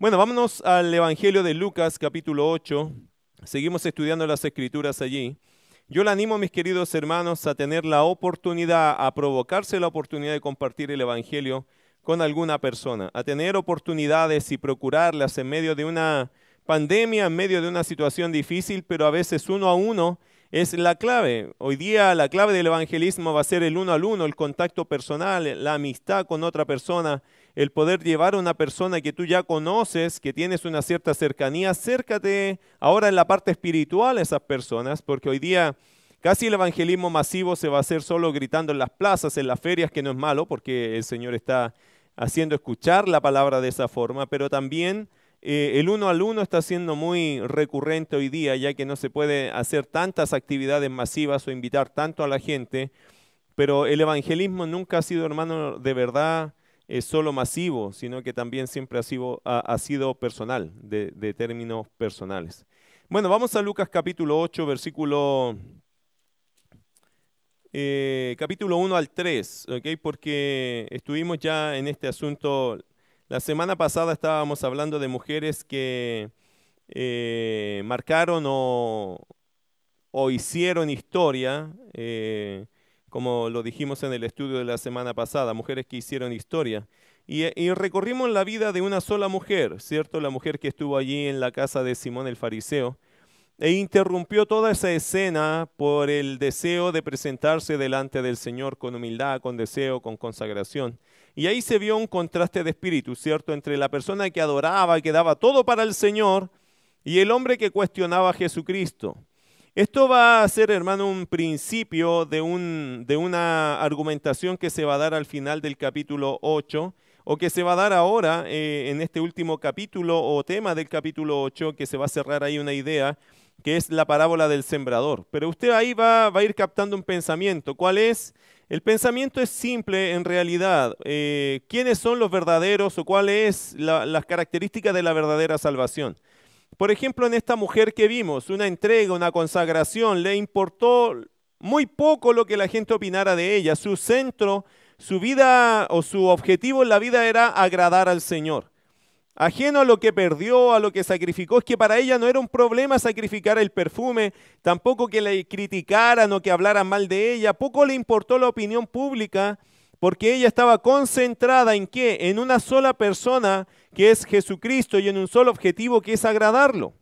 Bueno, vámonos al Evangelio de Lucas capítulo 8. Seguimos estudiando las escrituras allí. Yo le animo, mis queridos hermanos, a tener la oportunidad, a provocarse la oportunidad de compartir el Evangelio con alguna persona, a tener oportunidades y procurarlas en medio de una pandemia, en medio de una situación difícil, pero a veces uno a uno es la clave. Hoy día la clave del evangelismo va a ser el uno al uno, el contacto personal, la amistad con otra persona, el poder llevar a una persona que tú ya conoces, que tienes una cierta cercanía, acércate ahora en la parte espiritual a esas personas, porque hoy día casi el evangelismo masivo se va a hacer solo gritando en las plazas, en las ferias, que no es malo, porque el Señor está haciendo escuchar la palabra de esa forma, pero también eh, el uno al uno está siendo muy recurrente hoy día, ya que no se puede hacer tantas actividades masivas o invitar tanto a la gente, pero el evangelismo nunca ha sido, hermano, de verdad eh, solo masivo, sino que también siempre ha sido, ha, sido personal, de, términos personales. Bueno, vamos a Lucas capítulo 8, versículo eh, capítulo 1 al 3, ¿okay? porque estuvimos ya en este asunto la semana pasada estábamos hablando de mujeres que eh, marcaron o, hicieron historia, eh, como lo dijimos en el estudio de la semana pasada, mujeres que hicieron historia. Y, recorrimos la vida de una sola mujer, ¿cierto? La mujer que estuvo allí en la casa de Simón el Fariseo e interrumpió toda esa escena por el deseo de presentarse delante del Señor con humildad, con deseo, con consagración. Y ahí se vio un contraste de espíritu, ¿cierto? Entre la persona que adoraba, que daba todo para el Señor, y el hombre que cuestionaba a Jesucristo. Esto va a ser, hermano, un principio de, un, de una argumentación que se va a dar al final del capítulo 8, o que se va a dar ahora eh, en este último capítulo o tema del capítulo 8, que se va a cerrar ahí una idea, que es la parábola del sembrador. Pero usted ahí va, a ir captando un pensamiento. ¿Cuál es? El pensamiento es simple en realidad. Eh, ¿Quiénes son los verdaderos o cuáles la, las características de la verdadera salvación? Por ejemplo, en esta mujer que vimos, una entrega, una consagración, le importó muy poco lo que la gente opinara de ella. Su centro, su vida o su objetivo en la vida era agradar al Señor. Ajeno a lo que perdió, a lo que sacrificó, es que para ella no era un problema sacrificar el perfume, tampoco que le criticaran o que hablaran mal de ella, poco le importó la opinión pública, porque ella estaba concentrada en qué? En una sola persona que es Jesucristo y en un solo objetivo que es agradarlo.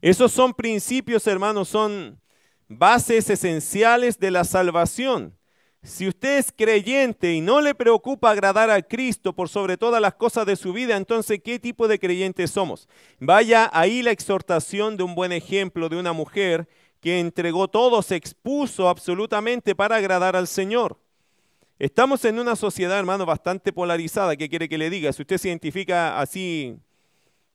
Esos son principios, hermanos, son bases esenciales de la salvación. Si usted es creyente y no le preocupa agradar a Cristo por sobre todas las cosas de su vida, entonces ¿qué tipo de creyentes somos? Vaya ahí la exhortación de un buen ejemplo de una mujer que entregó todo, se expuso absolutamente para agradar al Señor. Estamos en una sociedad, hermano, bastante polarizada. ¿Qué quiere que le diga? Si usted se identifica así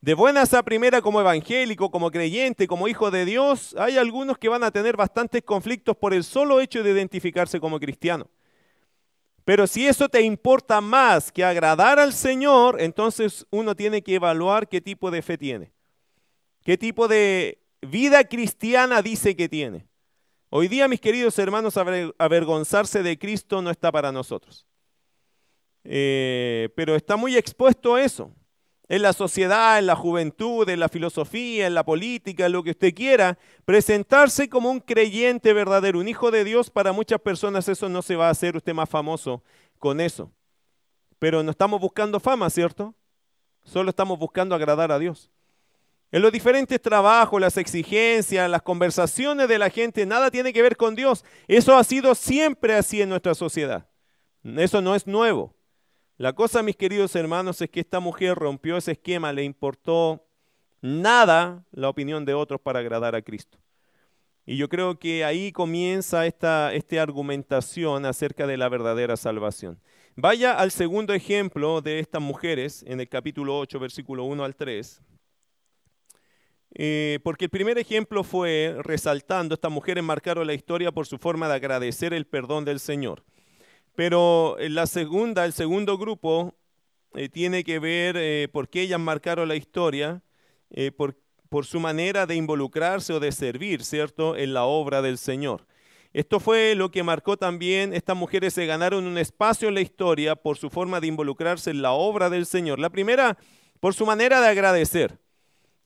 de buenas a primera como evangélico, como creyente, como hijo de Dios, hay algunos que van a tener bastantes conflictos por el solo hecho de identificarse como cristiano. Pero si eso te importa más que agradar al Señor, entonces uno tiene que evaluar qué tipo de fe tiene. ¿Qué tipo de vida cristiana dice que tiene? Hoy día, mis queridos hermanos, avergonzarse de Cristo no está para nosotros. Eh, pero está muy expuesto a eso en la sociedad, en la juventud, en la filosofía, en la política, en lo que usted quiera, presentarse como un creyente verdadero, un hijo de Dios, para muchas personas eso no se va a hacer usted más famoso con eso. Pero no estamos buscando fama, ¿cierto? Solo estamos buscando agradar a Dios. En los diferentes trabajos, las exigencias, las conversaciones de la gente, nada tiene que ver con Dios. Eso ha sido siempre así en nuestra sociedad. Eso no es nuevo. La cosa, mis queridos hermanos, es que esta mujer rompió ese esquema, le importó nada la opinión de otros para agradar a Cristo. Y yo creo que ahí comienza esta, argumentación acerca de la verdadera salvación. Vaya al segundo ejemplo de estas mujeres en el capítulo 8, versículo 1 al 3. Eh, porque el primer ejemplo fue resaltando, estas mujeres marcaron la historia por su forma de agradecer el perdón del Señor. Pero la segunda, el segundo grupo eh, tiene que ver eh, por qué ellas marcaron la historia, eh, por, por, su manera de involucrarse o de servir, ¿cierto?, en la obra del Señor. Esto fue lo que marcó también, estas mujeres se ganaron un espacio en la historia por su forma de involucrarse en la obra del Señor. La primera por su manera de agradecer.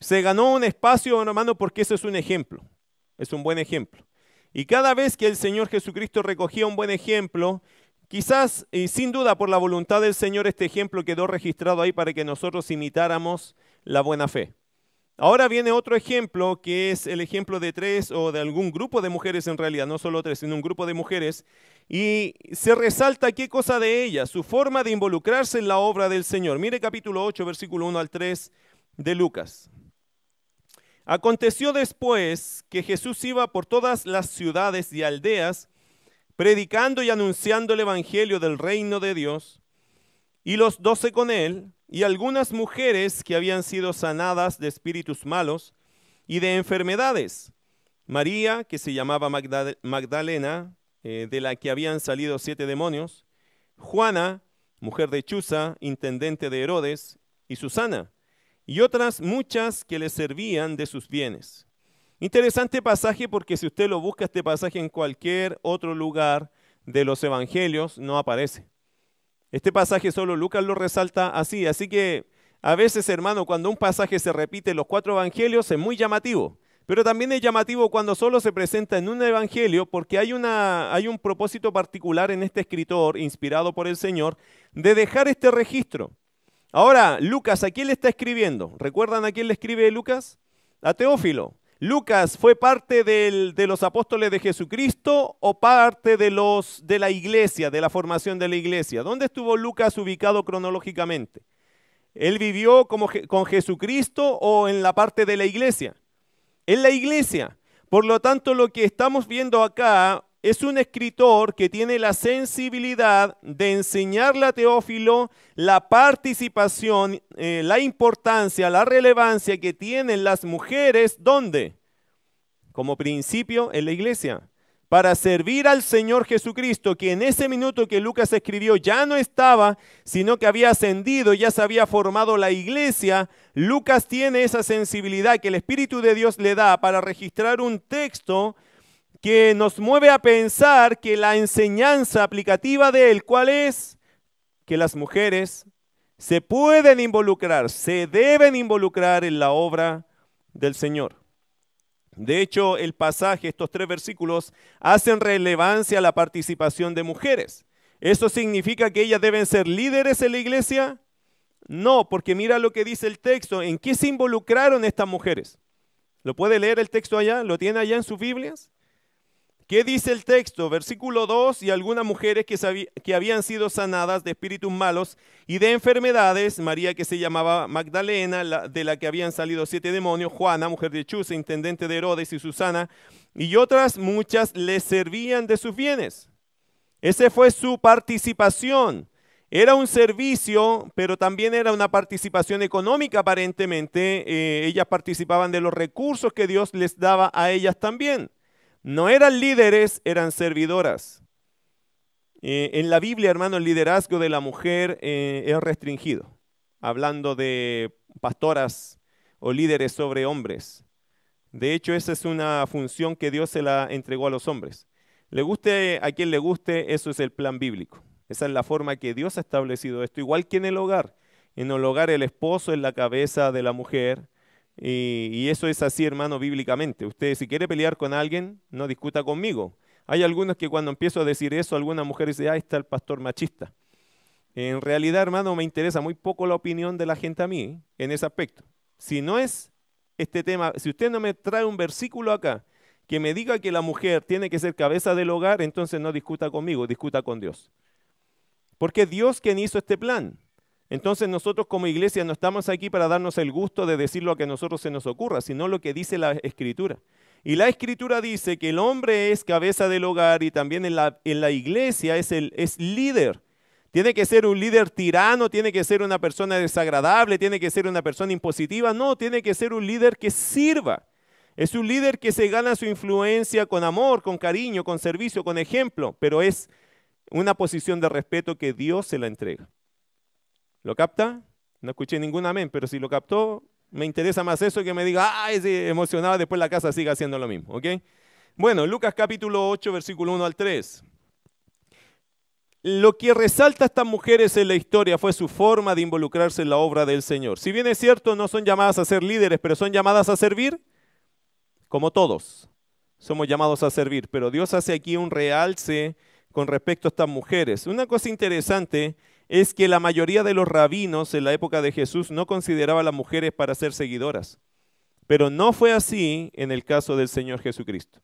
Se ganó un espacio, hermano, porque eso es un ejemplo. Es un buen ejemplo. Y cada vez que el Señor Jesucristo recogía un buen ejemplo, quizás y sin duda por la voluntad del Señor este ejemplo quedó registrado ahí para que nosotros imitáramos la buena fe. Ahora viene otro ejemplo que es el ejemplo de tres o de algún grupo de mujeres en realidad, no solo tres, sino un grupo de mujeres. Y se resalta qué cosa de ellas, su forma de involucrarse en la obra del Señor. Mire capítulo 8, versículo 1 al 3 de Lucas. Aconteció después que Jesús iba por todas las ciudades y aldeas, predicando y anunciando el Evangelio del reino de Dios, y los doce con él, y algunas mujeres que habían sido sanadas de espíritus malos y de enfermedades. María, que se llamaba Magdalena, eh, de la que habían salido siete demonios, Juana, mujer de Chuza, intendente de Herodes, y Susana, y otras muchas que le servían de sus bienes. Interesante pasaje porque si usted lo busca este pasaje en cualquier otro lugar de los evangelios, no aparece. Este pasaje solo Lucas lo resalta así, así que a veces, hermano, cuando un pasaje se repite en los cuatro evangelios es muy llamativo, pero también es llamativo cuando solo se presenta en un evangelio porque hay, una, hay un propósito particular en este escritor, inspirado por el Señor, de dejar este registro. Ahora, Lucas, ¿a quién le está escribiendo? ¿Recuerdan a quién le escribe Lucas? A Teófilo. Lucas fue parte de los apóstoles de Jesucristo o parte de, los, de la iglesia, de la formación de la iglesia. ¿Dónde estuvo Lucas ubicado cronológicamente? ¿Él vivió con Jesucristo o en la parte de la iglesia? En la iglesia. Por lo tanto, lo que estamos viendo acá es un escritor que tiene la sensibilidad de enseñarle a Teófilo la participación, eh, la importancia, la relevancia que tienen las mujeres, ¿dónde? Como principio en la iglesia, para servir al Señor Jesucristo, que en ese minuto que Lucas escribió ya no estaba, sino que había ascendido, ya se había formado la iglesia. Lucas tiene esa sensibilidad que el Espíritu de Dios le da para registrar un texto que nos mueve a pensar que la enseñanza aplicativa de él, ¿cuál es? Que las mujeres se pueden involucrar, se deben involucrar en la obra del Señor. De hecho, el pasaje, estos tres versículos, hacen relevancia a la participación de mujeres. ¿Eso significa que ellas deben ser líderes en la iglesia? No, porque mira lo que dice el texto. ¿En qué se involucraron estas mujeres? ¿Lo puede leer el texto allá? ¿Lo tiene allá en sus Biblias? ¿Qué dice el texto? Versículo 2, y algunas mujeres que, que, habían sido sanadas de espíritus malos y de enfermedades, María que se llamaba Magdalena, de la que habían salido siete demonios, Juana, mujer de Chuza, intendente de Herodes y Susana, y otras muchas le servían de sus bienes. Esa fue su participación. Era un servicio, pero también era una participación económica aparentemente. Eh, ellas participaban de los recursos que Dios les daba a ellas también. No eran líderes, eran servidoras. Eh, en la Biblia, hermano, el liderazgo de la mujer eh, es restringido, hablando de pastoras o líderes sobre hombres. De hecho, esa es una función que Dios se la entregó a los hombres. Le guste a quien le guste, eso es el plan bíblico. Esa es la forma que Dios ha establecido esto, igual que en el hogar. En el hogar el esposo es la cabeza de la mujer, y, eso es así, hermano, bíblicamente. Usted si quiere pelear con alguien, no discuta conmigo. Hay algunos que cuando empiezo a decir eso, alguna mujer dice, ah, está el pastor machista. En realidad, hermano, me interesa muy poco la opinión de la gente a mí en ese aspecto. Si no es este tema, si usted no me trae un versículo acá que me diga que la mujer tiene que ser cabeza del hogar, entonces no discuta conmigo, discuta con Dios. Porque Dios quien hizo este plan. Entonces nosotros como iglesia no estamos aquí para darnos el gusto de decir lo que a nosotros se nos ocurra, sino lo que dice la escritura. Y la escritura dice que el hombre es cabeza del hogar y también en la, iglesia es líder. Tiene que ser un líder tirano, tiene que ser una persona desagradable, tiene que ser una persona impositiva. No, tiene que ser un líder que sirva. Es un líder que se gana su influencia con amor, con cariño, con servicio, con ejemplo, pero es una posición de respeto que Dios se la entrega. ¿Lo capta? No escuché ningún amén, pero si lo captó, me interesa más eso que me diga, ay, sí, emocionado, después la casa siga haciendo lo mismo, ¿ok? Bueno, Lucas capítulo 8, versículo 1 al 3. lo que resalta a estas mujeres en la historia fue su forma de involucrarse en la obra del Señor. Si bien es cierto, no son llamadas a ser líderes, pero son llamadas a servir, como todos. Somos llamados a servir, pero Dios hace aquí un realce con respecto a estas mujeres. Una cosa interesante es que la mayoría de los rabinos en la época de Jesús no consideraba a las mujeres para ser seguidoras, pero no fue así en el caso del Señor Jesucristo.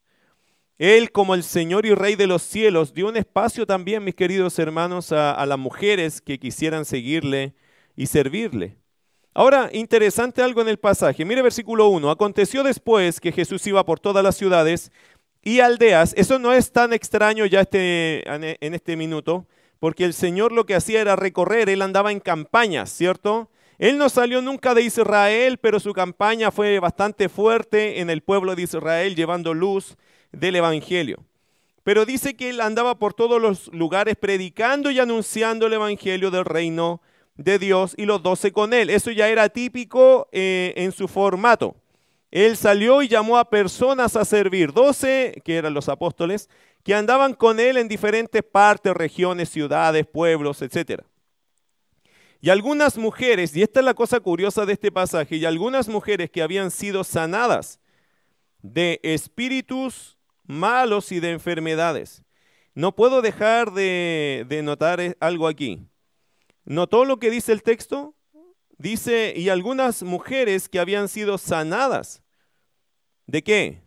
Él, como el Señor y Rey de los cielos, dio un espacio también, mis queridos hermanos, a, las mujeres que quisieran seguirle y servirle. Ahora, interesante algo en el pasaje. Mire versículo 1. Aconteció después que Jesús iba por todas las ciudades y aldeas. Eso no es tan extraño ya este, en este minuto, porque el Señor lo que hacía era recorrer, él andaba en campañas, ¿cierto? Él no salió nunca de Israel, pero su campaña fue bastante fuerte en el pueblo de Israel, llevando luz del Evangelio. Pero dice que él andaba por todos los lugares predicando y anunciando el Evangelio del reino de Dios y los doce con él. Eso ya era típico eh, en su formato. Él salió y llamó a personas a servir, doce, que eran los apóstoles, que andaban con él en diferentes partes, regiones, ciudades, pueblos, etc. Y algunas mujeres, y esta es la cosa curiosa de este pasaje, y algunas mujeres que habían sido sanadas de espíritus malos y de enfermedades. No puedo dejar de, notar eh, algo aquí. ¿Notó lo que dice el texto? Dice, y algunas mujeres que habían sido sanadas. ¿De qué?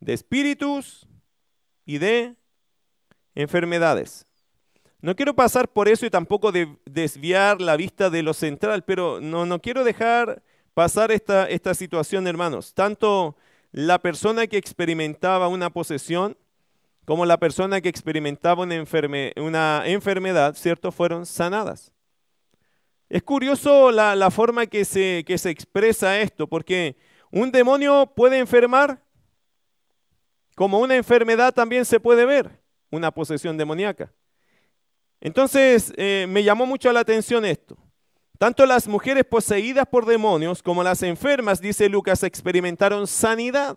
De espíritus y de enfermedades. No quiero pasar por eso y tampoco desviar la vista de lo central, pero no, no quiero dejar pasar esta, esta situación, hermanos. Tanto la persona que experimentaba una posesión como la persona que experimentaba una enfermedad, ¿cierto? Fueron sanadas. Es curioso la, forma que se, que se expresa esto, porque un demonio puede enfermar, como una enfermedad también se puede ver, una posesión demoníaca. Entonces, eh, me llamó mucho la atención esto. Tanto las mujeres poseídas por demonios como las enfermas, dice Lucas, experimentaron sanidad.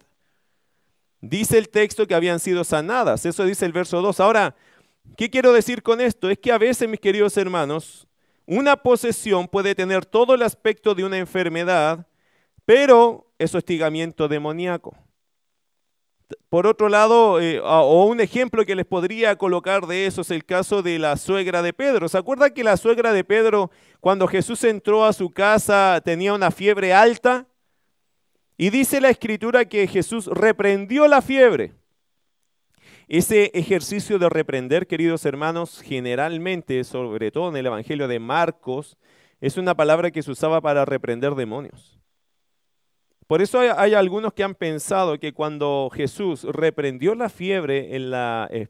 Dice el texto que habían sido sanadas. Eso dice el verso 2. Ahora, ¿qué quiero decir con esto? Es que a veces, mis queridos hermanos, una posesión puede tener todo el aspecto de una enfermedad, pero es hostigamiento demoníaco. Por otro lado, eh, o un ejemplo que les podría colocar de eso es el caso de la suegra de Pedro. ¿Se acuerda que la suegra de Pedro, cuando Jesús entró a su casa, tenía una fiebre alta? Y dice la escritura que Jesús reprendió la fiebre. Ese ejercicio de reprender, queridos hermanos, generalmente, sobre todo en el Evangelio de Marcos, es una palabra que se usaba para reprender demonios. Por eso hay, algunos que han pensado que cuando Jesús reprendió la fiebre en la, eh,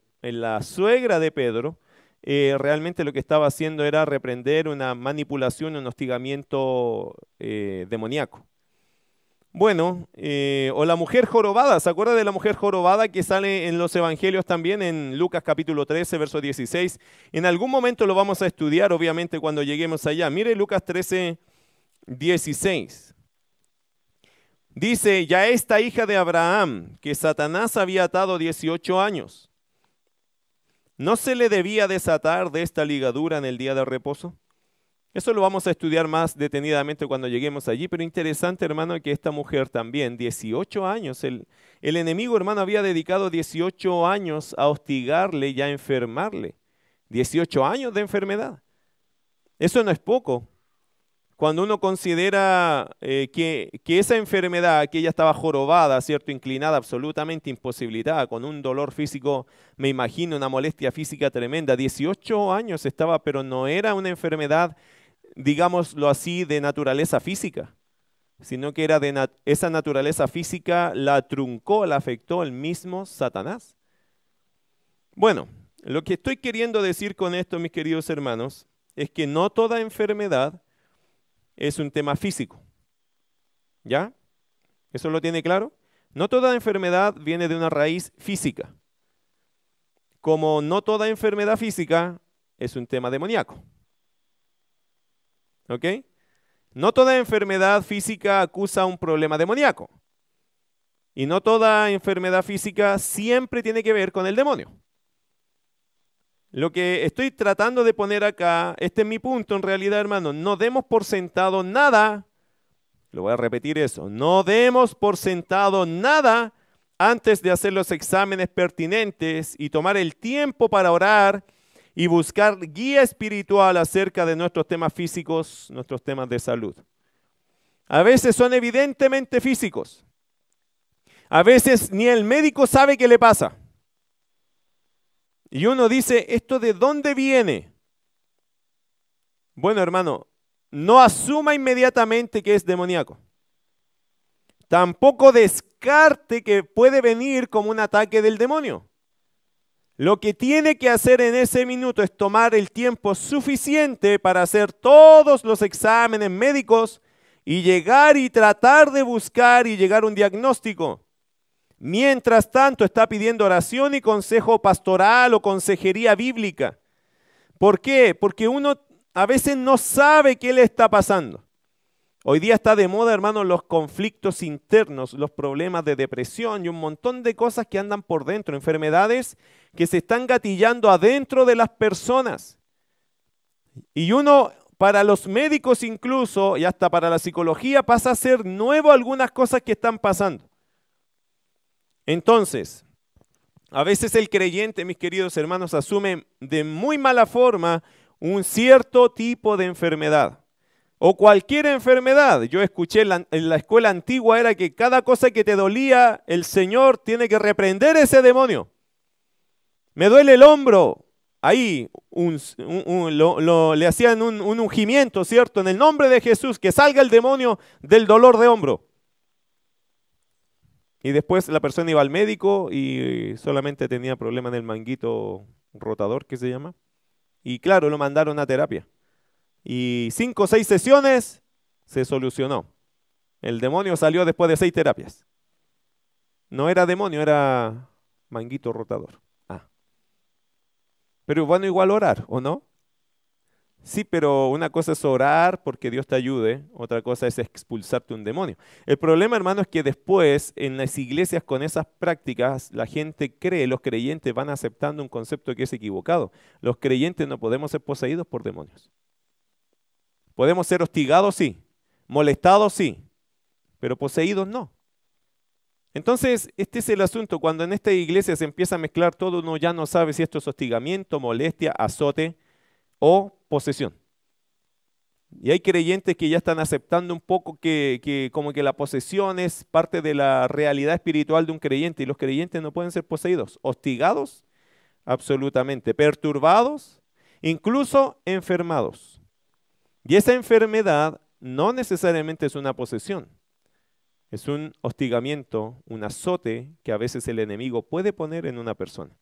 suegra de Pedro, eh, realmente lo que estaba haciendo era reprender una manipulación, un hostigamiento eh, demoníaco. Bueno, o la mujer jorobada, ¿se acuerda de la mujer jorobada que sale en los evangelios también en Lucas capítulo 13, verso 16? En algún momento lo vamos a estudiar, obviamente, cuando lleguemos allá. Mire Lucas 13, 16. Dice, ya esta hija de Abraham, que Satanás había atado 18 años, ¿no se le debía desatar de esta ligadura en el día de reposo? Eso lo vamos a estudiar más detenidamente cuando lleguemos allí, pero interesante, hermano, que esta mujer también, 18 años, el, el enemigo, hermano, había dedicado 18 años a hostigarle y a enfermarle. 18 años de enfermedad. Eso no es poco cuando uno considera eh, que, esa enfermedad, que ella estaba jorobada, ¿cierto? Inclinada, absolutamente imposibilitada, con un dolor físico, me imagino, una molestia física tremenda. 18 años estaba, pero no era una enfermedad, digámoslo así, de naturaleza física, sino que era de esa naturaleza física la truncó, la afectó el mismo Satanás. Bueno, lo que estoy queriendo decir con esto, mis queridos hermanos, es que no toda enfermedad es un tema físico. ¿Ya? ¿Eso lo tiene claro? No toda enfermedad viene de una raíz física. Como no toda enfermedad física es un tema demoníaco. ¿Ok? No toda enfermedad física acusa un problema demoníaco. Y no toda enfermedad física siempre tiene que ver con el demonio. Lo que estoy tratando de poner acá, este es mi punto en realidad, hermano, no demos por sentado nada, lo voy a repetir eso, no demos por sentado nada antes de hacer los exámenes pertinentes y tomar el tiempo para orar y buscar guía espiritual acerca de nuestros temas físicos, nuestros temas de salud. A veces son evidentemente físicos. A veces ni el médico sabe qué le pasa. Y uno dice, ¿esto de dónde viene? Bueno, hermano, no asuma inmediatamente que es demoníaco. Tampoco descarte que puede venir como un ataque del demonio. Lo que tiene que hacer en ese minuto es tomar el tiempo suficiente para hacer todos los exámenes médicos y llegar y tratar de buscar y llegar a un diagnóstico. Mientras tanto está pidiendo oración y consejo pastoral o consejería bíblica. ¿Por qué? Porque uno a veces no sabe qué le está pasando. Hoy día está de moda, hermanos, los conflictos internos, los problemas de depresión y un montón de cosas que andan por dentro, enfermedades que se están gatillando adentro de las personas. Y uno, para los médicos incluso, y hasta para la psicología, pasa a ser nuevo algunas cosas que están pasando. Entonces, a veces el creyente, mis queridos hermanos, asume de muy mala forma un cierto tipo de enfermedad o cualquier enfermedad. Yo escuché en la, escuela antigua era que cada cosa que te dolía, el Señor tiene que reprender ese demonio. Me duele el hombro. Ahí le hacían un, un ungimiento, ¿cierto? En el nombre de Jesús, que salga el demonio del dolor de hombro. Y después la persona iba al médico y solamente tenía problema en el manguito rotador, que se llama. Y claro, lo mandaron a terapia y cinco o seis sesiones se solucionó. El demonio salió después de seis terapias. No era demonio, era manguito rotador. Ah. Pero bueno, igual orar, ¿o no? Sí, pero una cosa es orar porque Dios te ayude, otra cosa es expulsarte un demonio. El problema, hermano, es que después en las iglesias con esas prácticas la gente cree, los creyentes van aceptando un concepto que es equivocado. Los creyentes no podemos ser poseídos por demonios. Podemos ser hostigados, sí. Molestados, sí. Pero poseídos, no. Entonces, este es el asunto. Cuando en esta iglesia se empieza a mezclar todo, uno ya no sabe si esto es hostigamiento, molestia, azote o posesión. Y hay creyentes que ya están aceptando un poco que, que, como que la posesión es parte de la realidad espiritual de un creyente y los creyentes no pueden ser poseídos. Hostigados, absolutamente. Perturbados, incluso enfermados. Y esa enfermedad no necesariamente es una posesión, es un hostigamiento, un azote que a veces el enemigo puede poner en una persona.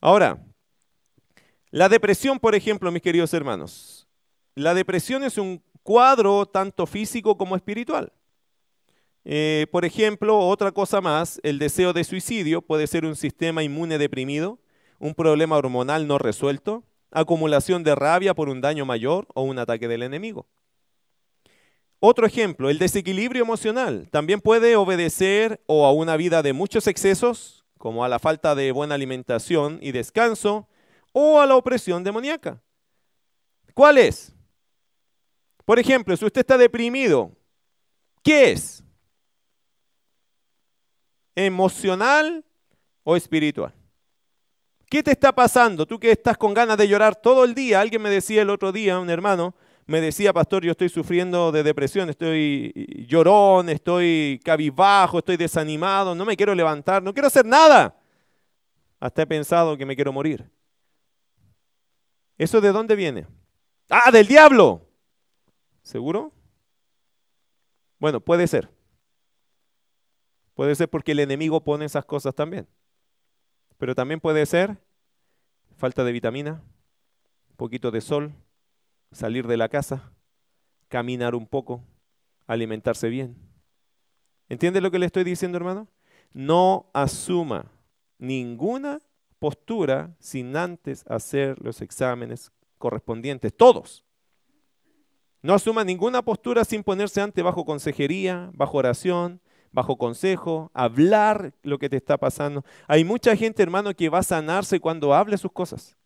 Ahora, la depresión, por ejemplo, mis queridos hermanos, la depresión es un cuadro tanto físico como espiritual. Eh, por ejemplo, otra cosa más, el deseo de suicidio puede ser un sistema inmune deprimido, un problema hormonal no resuelto, acumulación de rabia por un daño mayor o un ataque del enemigo. Otro ejemplo, el desequilibrio emocional también puede obedecer o a una vida de muchos excesos, como a la falta de buena alimentación y descanso, o a la opresión demoníaca. ¿Cuál es? Por ejemplo, si usted está deprimido, ¿qué es? ¿Emocional o espiritual? ¿Qué te está pasando? Tú que estás con ganas de llorar todo el día. Alguien me decía el otro día, un hermano, me decía, pastor, yo estoy sufriendo de depresión, estoy llorón, estoy cabizbajo, estoy desanimado, no me quiero levantar, no quiero hacer nada. Hasta he pensado que me quiero morir. ¿Eso de dónde viene? Ah, del diablo. ¿Seguro? Bueno, puede ser. Puede ser porque el enemigo pone esas cosas también. Pero también puede ser falta de vitamina, un poquito de sol, salir de la casa, caminar un poco, alimentarse bien. ¿Entiende lo que le estoy diciendo, hermano? No asuma ninguna postura sin antes hacer los exámenes correspondientes, todos. No asuma ninguna postura sin ponerse antes bajo consejería, bajo oración, bajo consejo, hablar lo que te está pasando. Hay mucha gente, hermano, que va a sanarse cuando hable sus cosas.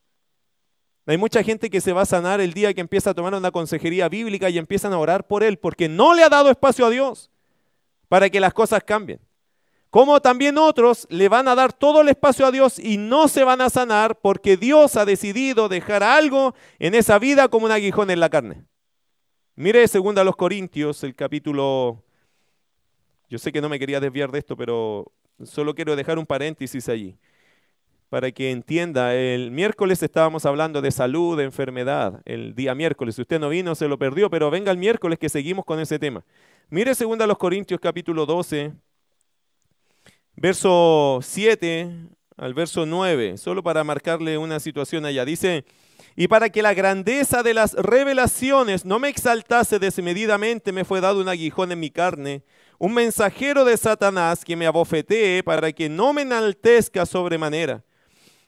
Hay mucha gente que se va a sanar el día que empieza a tomar una consejería bíblica y empiezan a orar por él porque no le ha dado espacio a Dios para que las cosas cambien. Como también otros le van a dar todo el espacio a Dios y no se van a sanar porque Dios ha decidido dejar algo en esa vida como un aguijón en la carne. Mire segunda a los Corintios, el capítulo yo sé que no me quería desviar de esto, pero solo quiero dejar un paréntesis allí para que entienda. El miércoles estábamos hablando de salud, de enfermedad, el día miércoles. Si usted no vino, se lo perdió, pero venga el miércoles que seguimos con ese tema. Mire 2 los Corintios capítulo 12, verso 7 al verso 9, solo para marcarle una situación allá. Dice, y para que la grandeza de las revelaciones no me exaltase desmedidamente, me fue dado un aguijón en mi carne, un mensajero de Satanás que me abofetee para que no me enaltezca sobremanera.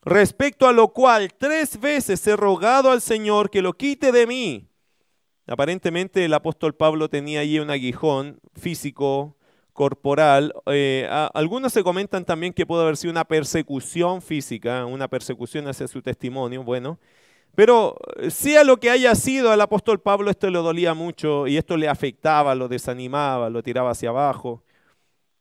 Respecto a lo cual tres veces he rogado al Señor que lo quite de mí. Aparentemente el apóstol Pablo tenía allí un aguijón físico, corporal. Eh, algunos se comentan también que pudo haber sido una persecución física, una persecución hacia su testimonio. Bueno, pero eh, sea lo que haya sido al apóstol Pablo, esto le dolía mucho y esto le afectaba, lo desanimaba, lo tiraba hacia abajo.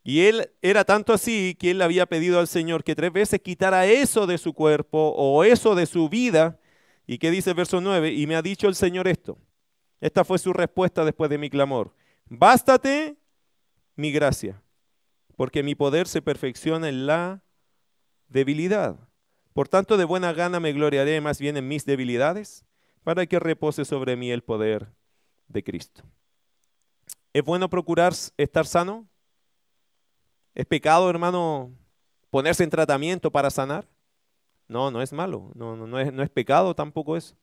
Y él era tanto así que él había pedido al Señor que tres veces quitara eso de su cuerpo o eso de su vida. ¿Y qué dice el verso 9? Y me ha dicho el Señor esto. Esta fue su respuesta después de mi clamor. Bástate mi gracia, porque mi poder se perfecciona en la debilidad. Por tanto, de buena gana me gloriaré más bien en mis debilidades, para que repose sobre mí el poder de Cristo. ¿Es bueno procurar estar sano? ¿Es pecado, hermano, ponerse en tratamiento para sanar? No, no es malo, no, no, es, no es, pecado tampoco eso.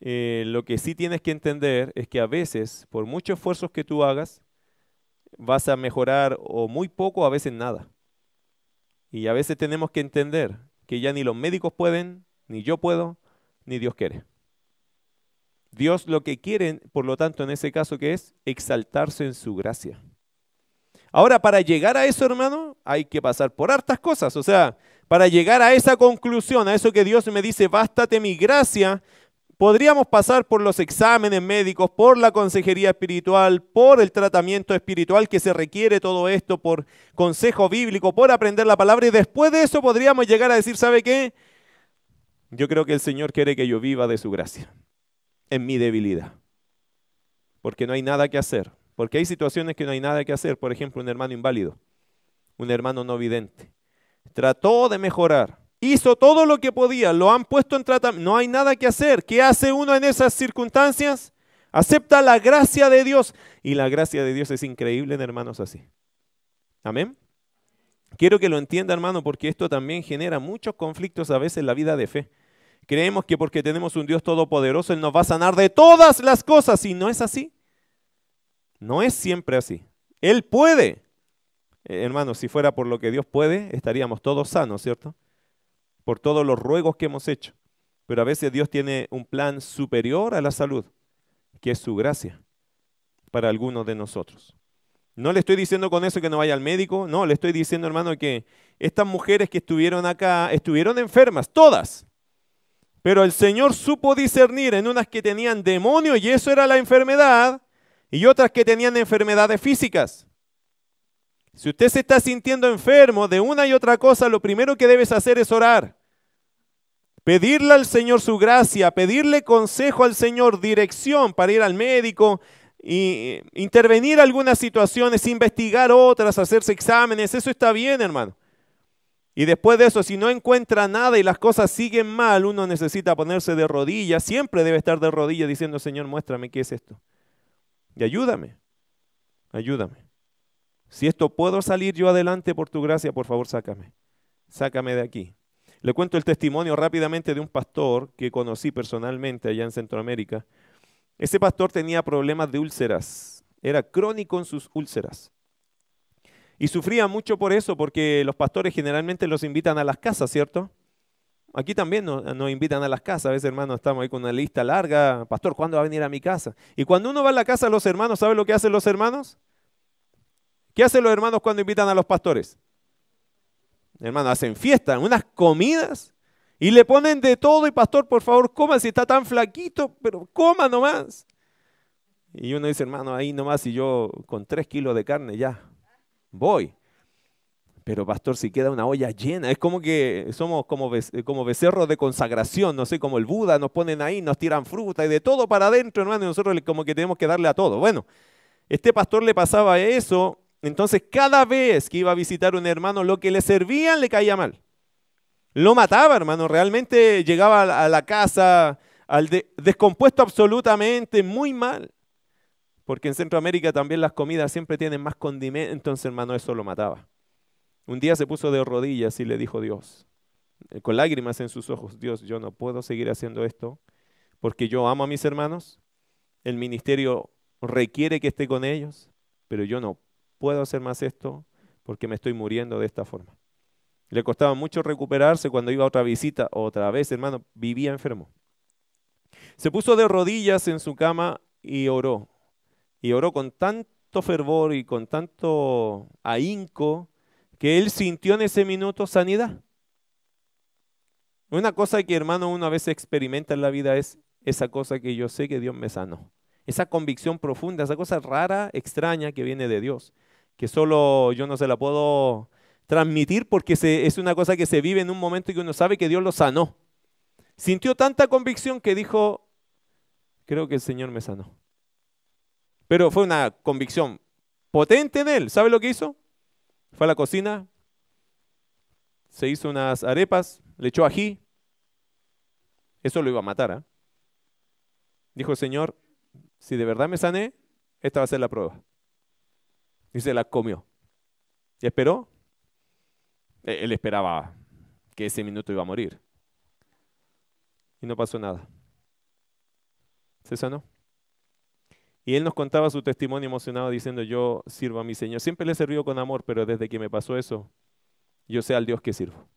Eh, lo que sí tienes que entender es que a veces, por muchos esfuerzos que tú hagas, vas a mejorar o muy poco, a veces nada. Y a veces tenemos que entender que ya ni los médicos pueden, ni yo puedo, ni Dios quiere. Dios lo que quiere, por lo tanto, en ese caso, que es exaltarse en su gracia. Ahora, para llegar a eso, hermano, hay que pasar por hartas cosas. O sea, para llegar a esa conclusión, a eso que Dios me dice, bástate mi gracia, podríamos pasar por los exámenes médicos, por la consejería espiritual, por el tratamiento espiritual que se requiere todo esto, por consejo bíblico, por aprender la palabra y después de eso podríamos llegar a decir, ¿sabe qué? Yo creo que el Señor quiere que yo viva de su gracia, en mi debilidad, porque no hay nada que hacer, porque hay situaciones que no hay nada que hacer, por ejemplo, un hermano inválido, un hermano no vidente, trató de mejorar, hizo todo lo que podía, lo han puesto en tratamiento, no hay nada que hacer. ¿Qué hace uno en esas circunstancias? Acepta la gracia de Dios. Y la gracia de Dios es increíble en hermanos así. Amén. Quiero que lo entienda, hermano, porque esto también genera muchos conflictos a veces en la vida de fe. Creemos que porque tenemos un Dios todopoderoso, Él nos va a sanar de todas las cosas. Y no es así. No es siempre así. Él puede. Eh, hermano, si fuera por lo que Dios puede, estaríamos todos sanos, ¿cierto? Por todos los ruegos que hemos hecho. Pero a veces Dios tiene un plan superior a la salud, que es su gracia para algunos de nosotros. No le estoy diciendo con eso que no vaya al médico, no, le estoy diciendo, hermano, que estas mujeres que estuvieron acá estuvieron enfermas, todas. Pero el Señor supo discernir en unas que tenían demonio y eso era la enfermedad, y otras que tenían enfermedades físicas. Si usted se está sintiendo enfermo de una y otra cosa, lo primero que debes hacer es orar. Pedirle al Señor su gracia, pedirle consejo al Señor, dirección para ir al médico, y intervenir algunas situaciones, investigar otras, hacerse exámenes, eso está bien, hermano. Y después de eso, si no encuentra nada y las cosas siguen mal, uno necesita ponerse de rodillas, siempre debe estar de rodillas diciendo, Señor, muéstrame qué es esto. Y ayúdame, ayúdame. Si esto puedo salir yo adelante por tu gracia, por favor, sácame. Sácame de aquí. Le cuento el testimonio rápidamente de un pastor que conocí personalmente allá en Centroamérica. Ese pastor tenía problemas de úlceras. Era crónico en sus úlceras. Y sufría mucho por eso, porque los pastores generalmente los invitan a las casas, ¿cierto? Aquí también nos, invitan a las casas. A veces, hermanos, estamos ahí con una lista larga. Pastor, ¿cuándo va a venir a mi casa? Y cuando uno va a la casa de los hermanos, ¿sabe lo que hacen los hermanos? ¿Qué hacen los hermanos cuando invitan a los pastores? Hermanos, hacen fiestas, unas comidas Y le ponen de todo y pastor, por favor, coma si está tan flaquito, pero coma nomás. Y uno dice, hermano, ahí nomás y yo con tres kilos de carne ya voy. Pero pastor, si queda una olla llena, es como que somos como, como becerros de consagración, no sé, como el Buda, nos ponen ahí, nos tiran fruta y de todo para adentro, hermano, y nosotros como que tenemos que darle a todo. Bueno, este pastor le pasaba eso, entonces cada vez que iba a visitar un hermano, lo que le servían le caía mal. Lo mataba, hermano, realmente llegaba a la casa al descompuesto absolutamente, muy mal. Porque en Centroamérica también las comidas siempre tienen más condimento, entonces hermano, eso lo mataba. Un día se puso de rodillas y le dijo Dios, eh, con lágrimas en sus ojos, Dios, yo no puedo seguir haciendo esto porque yo amo a mis hermanos, el ministerio requiere que esté con ellos, pero yo no puedo hacer más esto porque me estoy muriendo de esta forma. Le costaba mucho recuperarse cuando iba a otra visita, otra vez, hermano, vivía enfermo. Se puso de rodillas en su cama y oró. Y oró con tanto fervor y con tanto ahínco que él sintió en ese minuto sanidad. Una cosa que hermano uno a veces experimenta en la vida es esa cosa que yo sé que Dios me sanó. Esa convicción profunda, esa cosa rara, extraña que viene de Dios, que solo yo no se la puedo transmitir porque es una cosa que se vive en un momento que uno sabe que Dios lo sanó. Sintió tanta convicción que dijo, creo que el Señor me sanó. Pero fue una convicción potente en él. ¿Sabe lo que hizo? Fue a la cocina, se hizo unas arepas, le echó ají. Eso lo iba a matar. ¿ah? Dijo, Señor, si de verdad me sané, esta va a ser la prueba. Y se la comió. ¿Y esperó? E, él esperaba que ese minuto iba a morir. Y no pasó nada. Se sanó. Y él nos contaba su testimonio emocionado diciendo, yo sirvo a mi Señor. Siempre le sirvió con amor, pero desde que me pasó eso, yo sé al Dios que sirvo.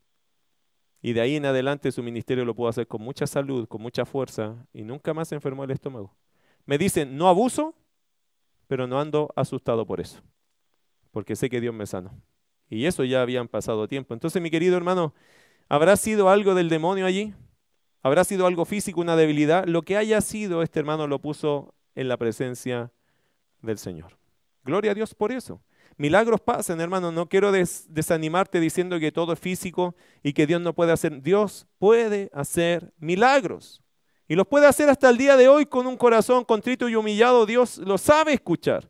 Y de ahí en adelante su ministerio lo pudo hacer con mucha salud, con mucha fuerza, y nunca más se enfermó el estómago. Me dicen, no abuso, pero no ando asustado por eso, porque sé que Dios me sanó. Y eso ya habían pasado tiempo. Entonces, mi querido hermano, ¿habrá sido algo del demonio allí? ¿Habrá sido algo físico, una debilidad? Lo que haya sido, este hermano lo puso en la presencia del Señor. Gloria a Dios por eso. Milagros pasan, hermano. No quiero desanimarte diciendo que todo es físico y que Dios no puede hacer. Dios puede hacer milagros. Y los puede hacer hasta el día de hoy con un corazón contrito y humillado. Dios lo sabe escuchar.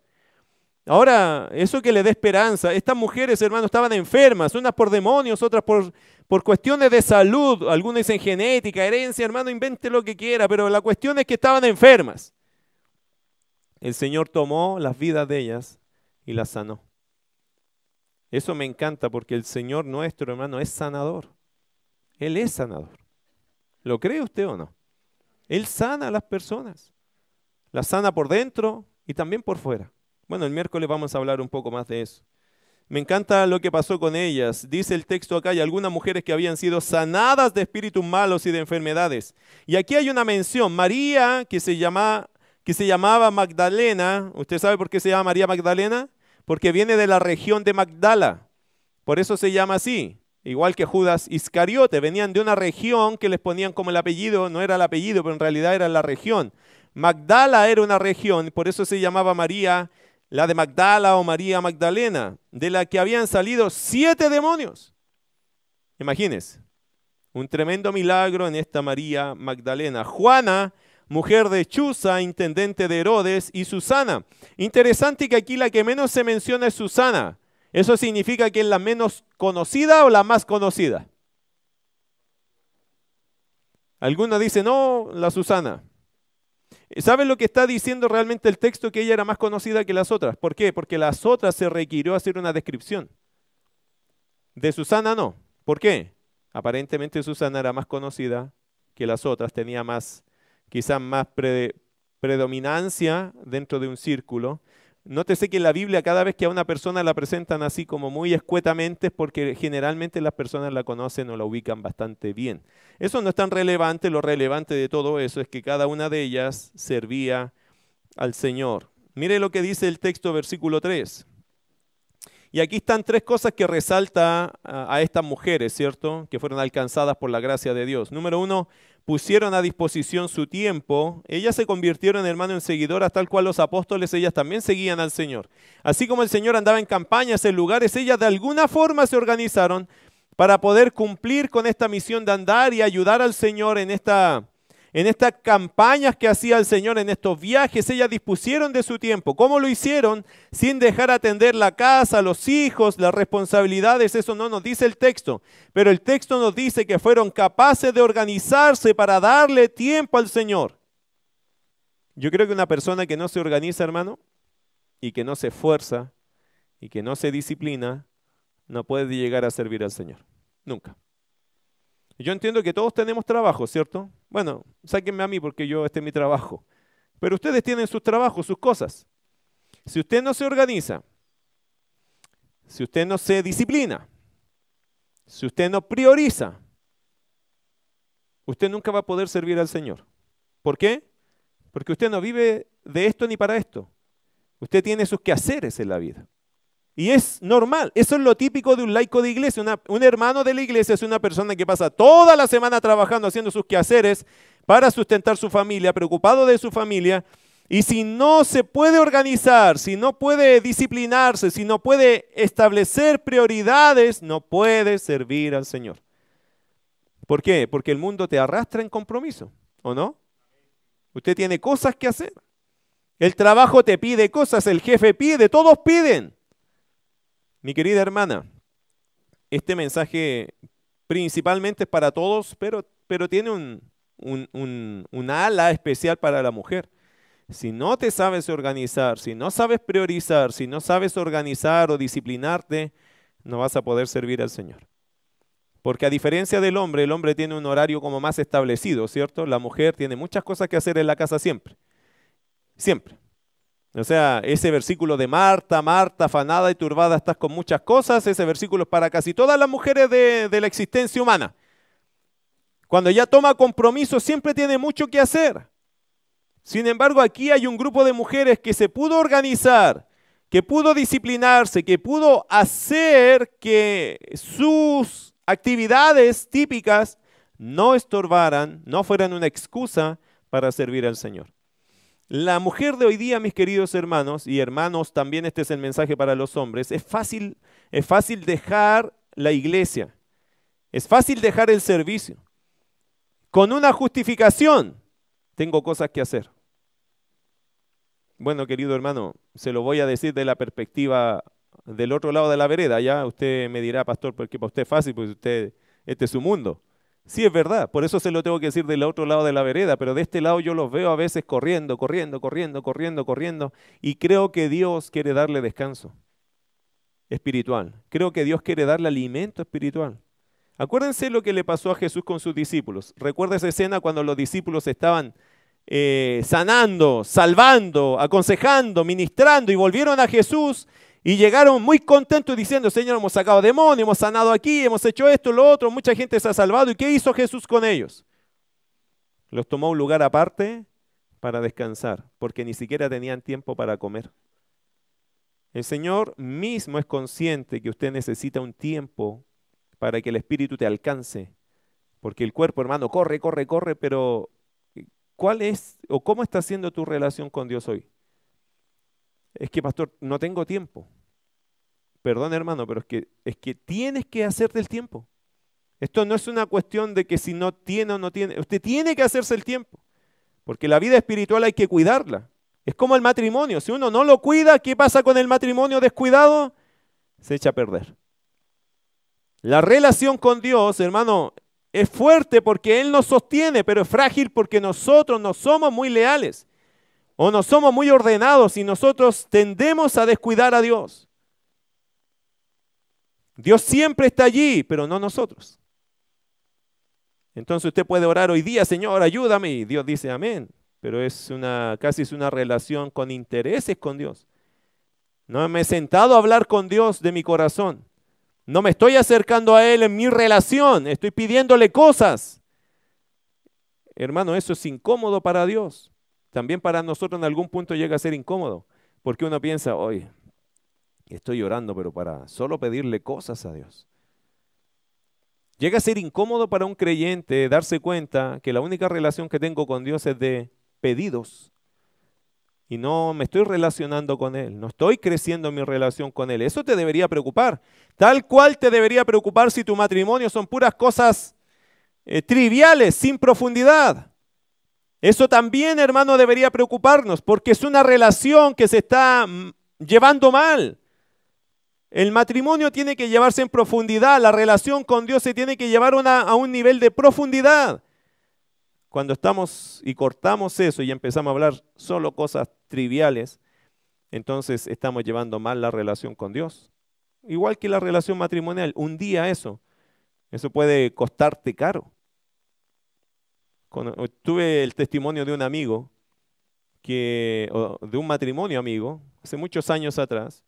Ahora, eso que le dé esperanza. Estas mujeres, hermano, estaban enfermas, unas por demonios, otras por, por cuestiones de salud. Algunas dicen genética, herencia, hermano, invente lo que quiera, pero la cuestión es que estaban enfermas el Señor tomó las vidas de ellas y las sanó. Eso me encanta porque el Señor nuestro, hermano, es sanador. Él es sanador. ¿Lo cree usted o no? Él sana a las personas. Las sana por dentro y también por fuera. Bueno, el miércoles vamos a hablar un poco más de eso. Me encanta lo que pasó con ellas. Dice el texto acá, hay algunas mujeres que habían sido sanadas de espíritus malos y de enfermedades. Y aquí hay una mención. María, que se llama que se llamaba Magdalena. ¿Usted sabe por qué se llama María Magdalena? Porque viene de la región de Magdala. Por eso se llama así. Igual que Judas Iscariote, venían de una región que les ponían como el apellido, no era el apellido, pero en realidad era la región. Magdala era una región, por eso se llamaba María, la de Magdala o María Magdalena, de la que habían salido siete demonios. Imagínense, un tremendo milagro en esta María Magdalena. Juana mujer de Chuza, intendente de Herodes, y Susana. Interesante que aquí la que menos se menciona es Susana. ¿Eso significa que es la menos conocida o la más conocida? Algunos dicen, no, la Susana. ¿Saben lo que está diciendo realmente el texto? Que ella era más conocida que las otras. ¿Por qué? Porque las otras se requirió hacer una descripción. De Susana no. ¿Por qué? Aparentemente Susana era más conocida que las otras, tenía más quizás más predominancia dentro de un círculo. Nótese que en la Biblia cada vez que a una persona la presentan así como muy escuetamente es porque generalmente las personas la conocen o la ubican bastante bien. Eso no es tan relevante, lo relevante de todo eso es que cada una de ellas servía al Señor. Mire lo que dice el texto versículo 3. Y aquí están tres cosas que resalta a, estas mujeres, ¿cierto? Que fueron alcanzadas por la gracia de Dios. Número uno, pusieron a disposición su tiempo. Ellas se convirtieron, hermano, en seguidoras, tal cual los apóstoles, ellas también seguían al Señor. Así como el Señor andaba en campañas, en lugares, ellas de alguna forma se organizaron para poder cumplir con esta misión de andar y ayudar al Señor en esta en estas campañas que hacía el Señor, en estos viajes, ellas dispusieron de su tiempo. ¿Cómo lo hicieron? Sin dejar atender la casa, los hijos, las responsabilidades, eso no nos dice el texto. Pero el texto nos dice que fueron capaces de organizarse para darle tiempo al Señor. Yo creo que una persona que no se organiza, hermano, y que no se esfuerza, y que no se disciplina, no puede llegar a servir al Señor. Nunca. Yo entiendo que todos tenemos trabajo, ¿cierto? Bueno, sáquenme a mí porque yo este es mi trabajo. Pero ustedes tienen sus trabajos, sus cosas. Si usted no se organiza, si usted no se disciplina, si usted no prioriza, usted nunca va a poder servir al Señor. ¿Por qué? Porque usted no vive de esto ni para esto. Usted tiene sus quehaceres en la vida. Y es normal, eso es lo típico de un laico de iglesia. un hermano de la iglesia es una persona que pasa toda la semana trabajando, haciendo sus quehaceres para sustentar su familia, preocupado de su familia. Y si no se puede organizar, si no puede disciplinarse, si no puede establecer prioridades, no puede servir al Señor. ¿Por qué? Porque el mundo te arrastra en compromiso, ¿o no? Usted tiene cosas que hacer. El trabajo te pide cosas, el jefe pide, todos piden. Mi querida hermana, este mensaje principalmente es para todos, pero, pero tiene un, una ala especial para la mujer. Si no te sabes organizar, si no sabes priorizar, si no sabes organizar o disciplinarte, no vas a poder servir al Señor. Porque a diferencia del hombre, el hombre tiene un horario como más establecido, ¿cierto? La mujer tiene muchas cosas que hacer en la casa siempre. Siempre. O sea, ese versículo de Marta, Marta, afanada y turbada, estás con muchas cosas, ese versículo es para casi todas las mujeres de, de la existencia humana. Cuando ella toma compromiso, siempre tiene mucho que hacer. Sin embargo, aquí hay un grupo de mujeres que se pudo organizar, que pudo disciplinarse, que pudo hacer que sus actividades típicas no estorbaran, no fueran una excusa para servir al Señor. La mujer de hoy día, mis queridos hermanos y hermanos, también este es el mensaje para los hombres, es fácil, es fácil dejar la iglesia, es fácil dejar el servicio, con una justificación, tengo cosas que hacer. Bueno, querido hermano, se lo voy a decir de la perspectiva del otro lado de la vereda, ya usted me dirá, pastor, porque para usted es fácil, pues usted, este es su mundo. Sí, es verdad, por eso se lo tengo que decir del otro lado de la vereda, pero de este lado yo los veo a veces corriendo, corriendo, corriendo, corriendo, corriendo, y creo que Dios quiere darle descanso espiritual. Creo que Dios quiere darle alimento espiritual. Acuérdense lo que le pasó a Jesús con sus discípulos. Recuerda esa escena cuando los discípulos estaban eh, sanando, salvando, aconsejando, ministrando y volvieron a Jesús y llegaron muy contentos diciendo, Señor, hemos sacado demonios, hemos sanado aquí, hemos hecho esto, lo otro, mucha gente se ha salvado. ¿Y qué hizo Jesús con ellos? Los tomó a un lugar aparte para descansar, porque ni siquiera tenían tiempo para comer. El Señor mismo es consciente que usted necesita un tiempo para que el Espíritu te alcance, porque el cuerpo, hermano, corre, corre, corre, pero ¿cuál es o cómo está siendo tu relación con Dios hoy? es que, pastor, no tengo tiempo. Perdón, hermano, pero es que, es que tienes que hacerte el tiempo. Esto no es una cuestión de que si no tiene o no tiene. Usted tiene que hacerse el tiempo. Porque la vida espiritual hay que cuidarla. Es como el matrimonio. Si uno no lo cuida, ¿qué pasa con el matrimonio descuidado? Se echa a perder. La relación con Dios, hermano, es fuerte porque Él nos sostiene, pero es frágil porque nosotros no somos muy leales o no somos muy ordenados y nosotros tendemos a descuidar a Dios. Dios siempre está allí, pero no nosotros. Entonces usted puede orar hoy día, Señor, ayúdame, y Dios dice amén, pero es una casi es una relación con intereses con Dios. No me he sentado a hablar con Dios de mi corazón. No me estoy acercando a Él en mi relación, estoy pidiéndole cosas. Hermano, eso es incómodo para Dios también para nosotros en algún punto llega a ser incómodo, porque uno piensa, oye, Estoy orando, pero para solo pedirle cosas a Dios. Llega a ser incómodo para un creyente darse cuenta que la única relación que tengo con Dios es de pedidos. Y no me estoy relacionando con Él, no estoy creciendo en mi relación con Él. Eso te debería preocupar. Tal cual te debería preocupar si tu matrimonio son puras cosas eh, triviales, sin profundidad. Eso también, hermano, debería preocuparnos, porque es una relación que se está mm, llevando mal. El matrimonio tiene que llevarse en profundidad, la relación con Dios se tiene que llevar a un nivel de profundidad. Cuando estamos y cortamos eso y empezamos a hablar solo cosas triviales, entonces estamos llevando mal la relación con Dios. Igual que la relación matrimonial, un día eso, eso puede costarte caro. tuve el testimonio de un amigo, que, de un matrimonio amigo, hace muchos años atrás,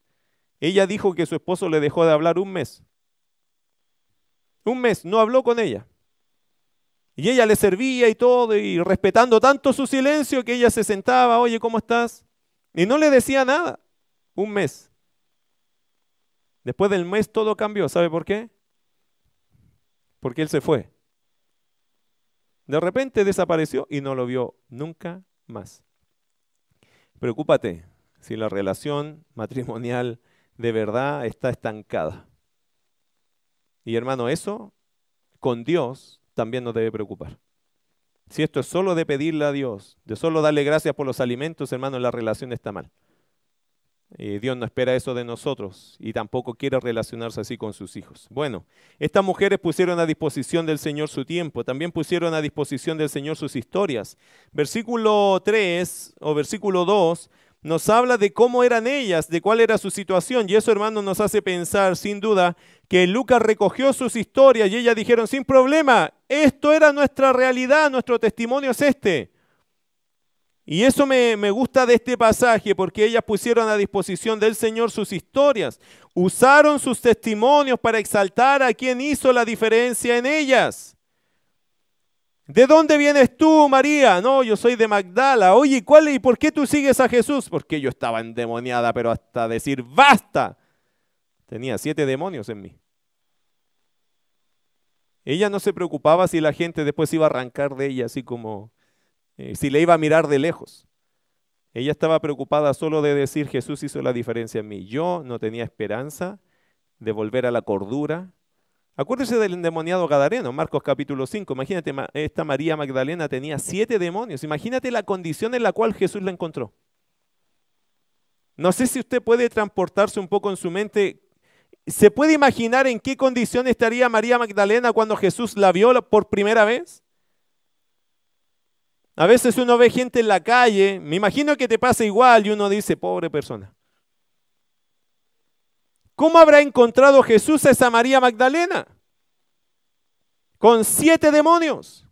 ella dijo que su esposo le dejó de hablar un mes. Un mes, no habló con ella. Y ella le servía y todo, y respetando tanto su silencio que ella se sentaba, oye, ¿cómo estás? Y no le decía nada. Un mes. Después del mes todo cambió. ¿Sabe por qué? Porque él se fue. De repente desapareció y no lo vio nunca más. Preocúpate si la relación matrimonial de verdad está estancada. Y hermano, eso con Dios también nos debe preocupar. Si esto es solo de pedirle a Dios, de solo darle gracias por los alimentos, hermano, la relación está mal. Dios no espera eso de nosotros y tampoco quiere relacionarse así con sus hijos. Bueno, estas mujeres pusieron a disposición del Señor su tiempo, también pusieron a disposición del Señor sus historias. Versículo 3 o versículo 2 nos habla de cómo eran ellas, de cuál era su situación. Y eso, hermano, nos hace pensar, sin duda, que Lucas recogió sus historias y ellas dijeron, sin problema, esto era nuestra realidad, nuestro testimonio es este. Y eso me, me, gusta de este pasaje, porque ellas pusieron a disposición del Señor sus historias, usaron sus testimonios para exaltar a quien hizo la diferencia en ellas. ¿De dónde vienes tú, María? No, yo soy de Magdala. Oye, ¿cuál y por qué tú sigues a Jesús? Porque yo estaba endemoniada, pero hasta decir basta. Tenía siete demonios en mí. Ella no se preocupaba si la gente después iba a arrancar de ella, así como eh, si le iba a mirar de lejos. Ella estaba preocupada solo de decir Jesús hizo la diferencia en mí. Yo no tenía esperanza de volver a la cordura, Acuérdese del endemoniado Gadareno, Marcos capítulo 5. Imagínate, esta María Magdalena tenía siete demonios. Imagínate la condición en la cual Jesús la encontró. No sé si usted puede transportarse un poco en su mente. ¿Se puede imaginar en qué condición estaría María Magdalena cuando Jesús la vio por primera vez? A veces uno ve gente en la calle, me imagino que te pasa igual y uno dice, pobre persona. ¿Cómo habrá encontrado Jesús a esa María Magdalena? Con siete demonios.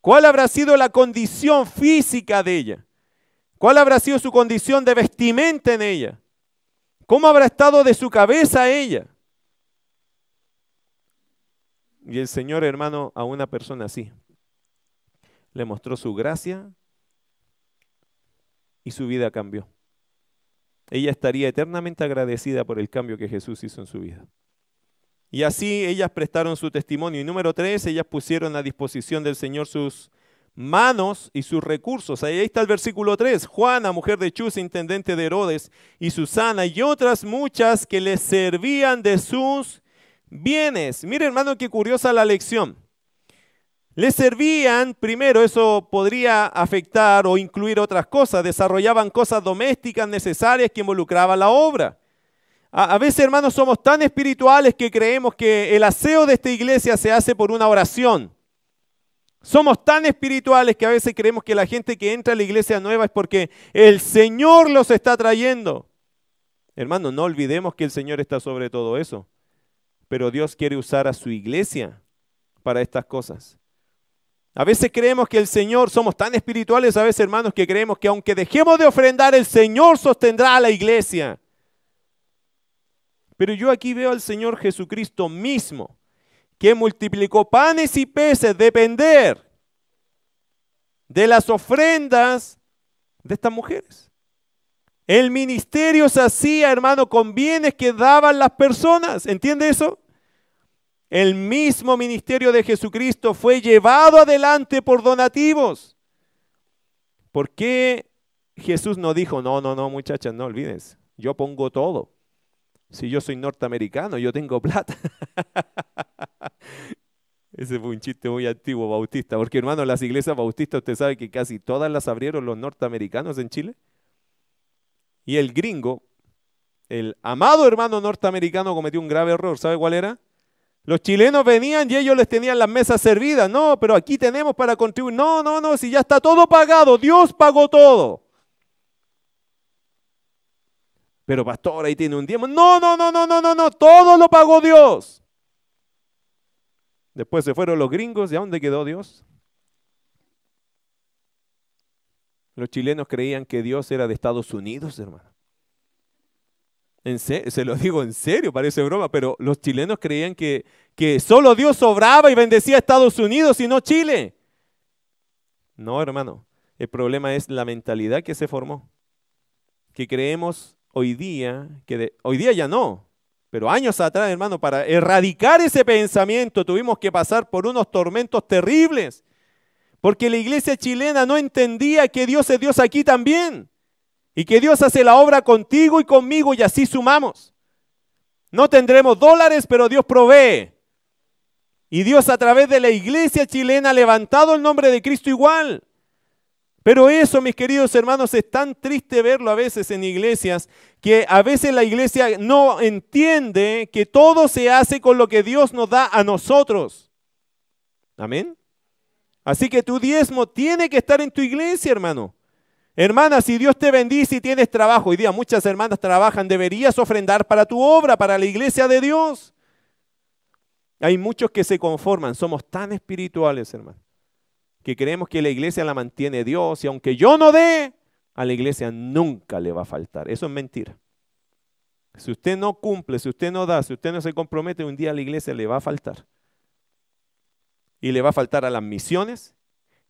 ¿Cuál habrá sido la condición física de ella? ¿Cuál habrá sido su condición de vestimenta en ella? ¿Cómo habrá estado de su cabeza ella? Y el Señor, hermano, a una persona así, le mostró su gracia y su vida cambió ella estaría eternamente agradecida por el cambio que Jesús hizo en su vida. Y así ellas prestaron su testimonio. Y número tres, ellas pusieron a disposición del Señor sus manos y sus recursos. Ahí está el versículo 3. Juana, mujer de Chus, intendente de Herodes, y Susana y otras muchas que les servían de sus bienes. Mire hermano, qué curiosa la lección. Les servían, primero eso podría afectar o incluir otras cosas, desarrollaban cosas domésticas necesarias que involucraban la obra. A, veces, hermanos, somos tan espirituales que creemos que el aseo de esta iglesia se hace por una oración. Somos tan espirituales que a veces creemos que la gente que entra a la iglesia nueva es porque el Señor los está trayendo. Hermanos, no olvidemos que el Señor está sobre todo eso. Pero Dios quiere usar a su iglesia para estas cosas. A veces creemos que el Señor, somos tan espirituales a veces hermanos que creemos que aunque dejemos de ofrendar, el Señor sostendrá a la iglesia. Pero yo aquí veo al Señor Jesucristo mismo, que multiplicó panes y peces, depender de las ofrendas de estas mujeres. El ministerio se hacía, hermano, con bienes que daban las personas. ¿Entiende eso? El mismo ministerio de Jesucristo fue llevado adelante por donativos. ¿Por qué Jesús no dijo, no, no, no, muchachas, no olvides, yo pongo todo? Si yo soy norteamericano, yo tengo plata. Ese fue un chiste muy antiguo bautista, porque hermano, las iglesias bautistas, usted sabe que casi todas las abrieron los norteamericanos en Chile. Y el gringo, el amado hermano norteamericano cometió un grave error. ¿Sabe cuál era? Los chilenos venían y ellos les tenían las mesas servidas. No, pero aquí tenemos para contribuir. No, no, no, si ya está todo pagado, Dios pagó todo. Pero pastor, ahí tiene un diezmo. No, no, no, no, no, no, no, todo lo pagó Dios. Después se fueron los gringos y ¿a dónde quedó Dios? Los chilenos creían que Dios era de Estados Unidos, hermano. En se lo digo en serio, parece broma, pero los chilenos creían que, que solo Dios sobraba y bendecía a Estados Unidos y no Chile. No, hermano. El problema es la mentalidad que se formó. Que creemos hoy día, que hoy día ya no, pero años atrás, hermano, para erradicar ese pensamiento tuvimos que pasar por unos tormentos terribles. Porque la iglesia chilena no entendía que Dios es Dios aquí también. Y que Dios hace la obra contigo y conmigo y así sumamos. No tendremos dólares, pero Dios provee. Y Dios a través de la iglesia chilena ha levantado el nombre de Cristo igual. Pero eso, mis queridos hermanos, es tan triste verlo a veces en iglesias, que a veces la iglesia no entiende que todo se hace con lo que Dios nos da a nosotros. Amén. Así que tu diezmo tiene que estar en tu iglesia, hermano. Hermana, si Dios te bendice y tienes trabajo, hoy día muchas hermanas trabajan, deberías ofrendar para tu obra, para la iglesia de Dios. Hay muchos que se conforman, somos tan espirituales, hermano que creemos que la iglesia la mantiene Dios y aunque yo no dé, a la iglesia nunca le va a faltar. Eso es mentira. Si usted no cumple, si usted no da, si usted no se compromete, un día a la iglesia le va a faltar. Y le va a faltar a las misiones,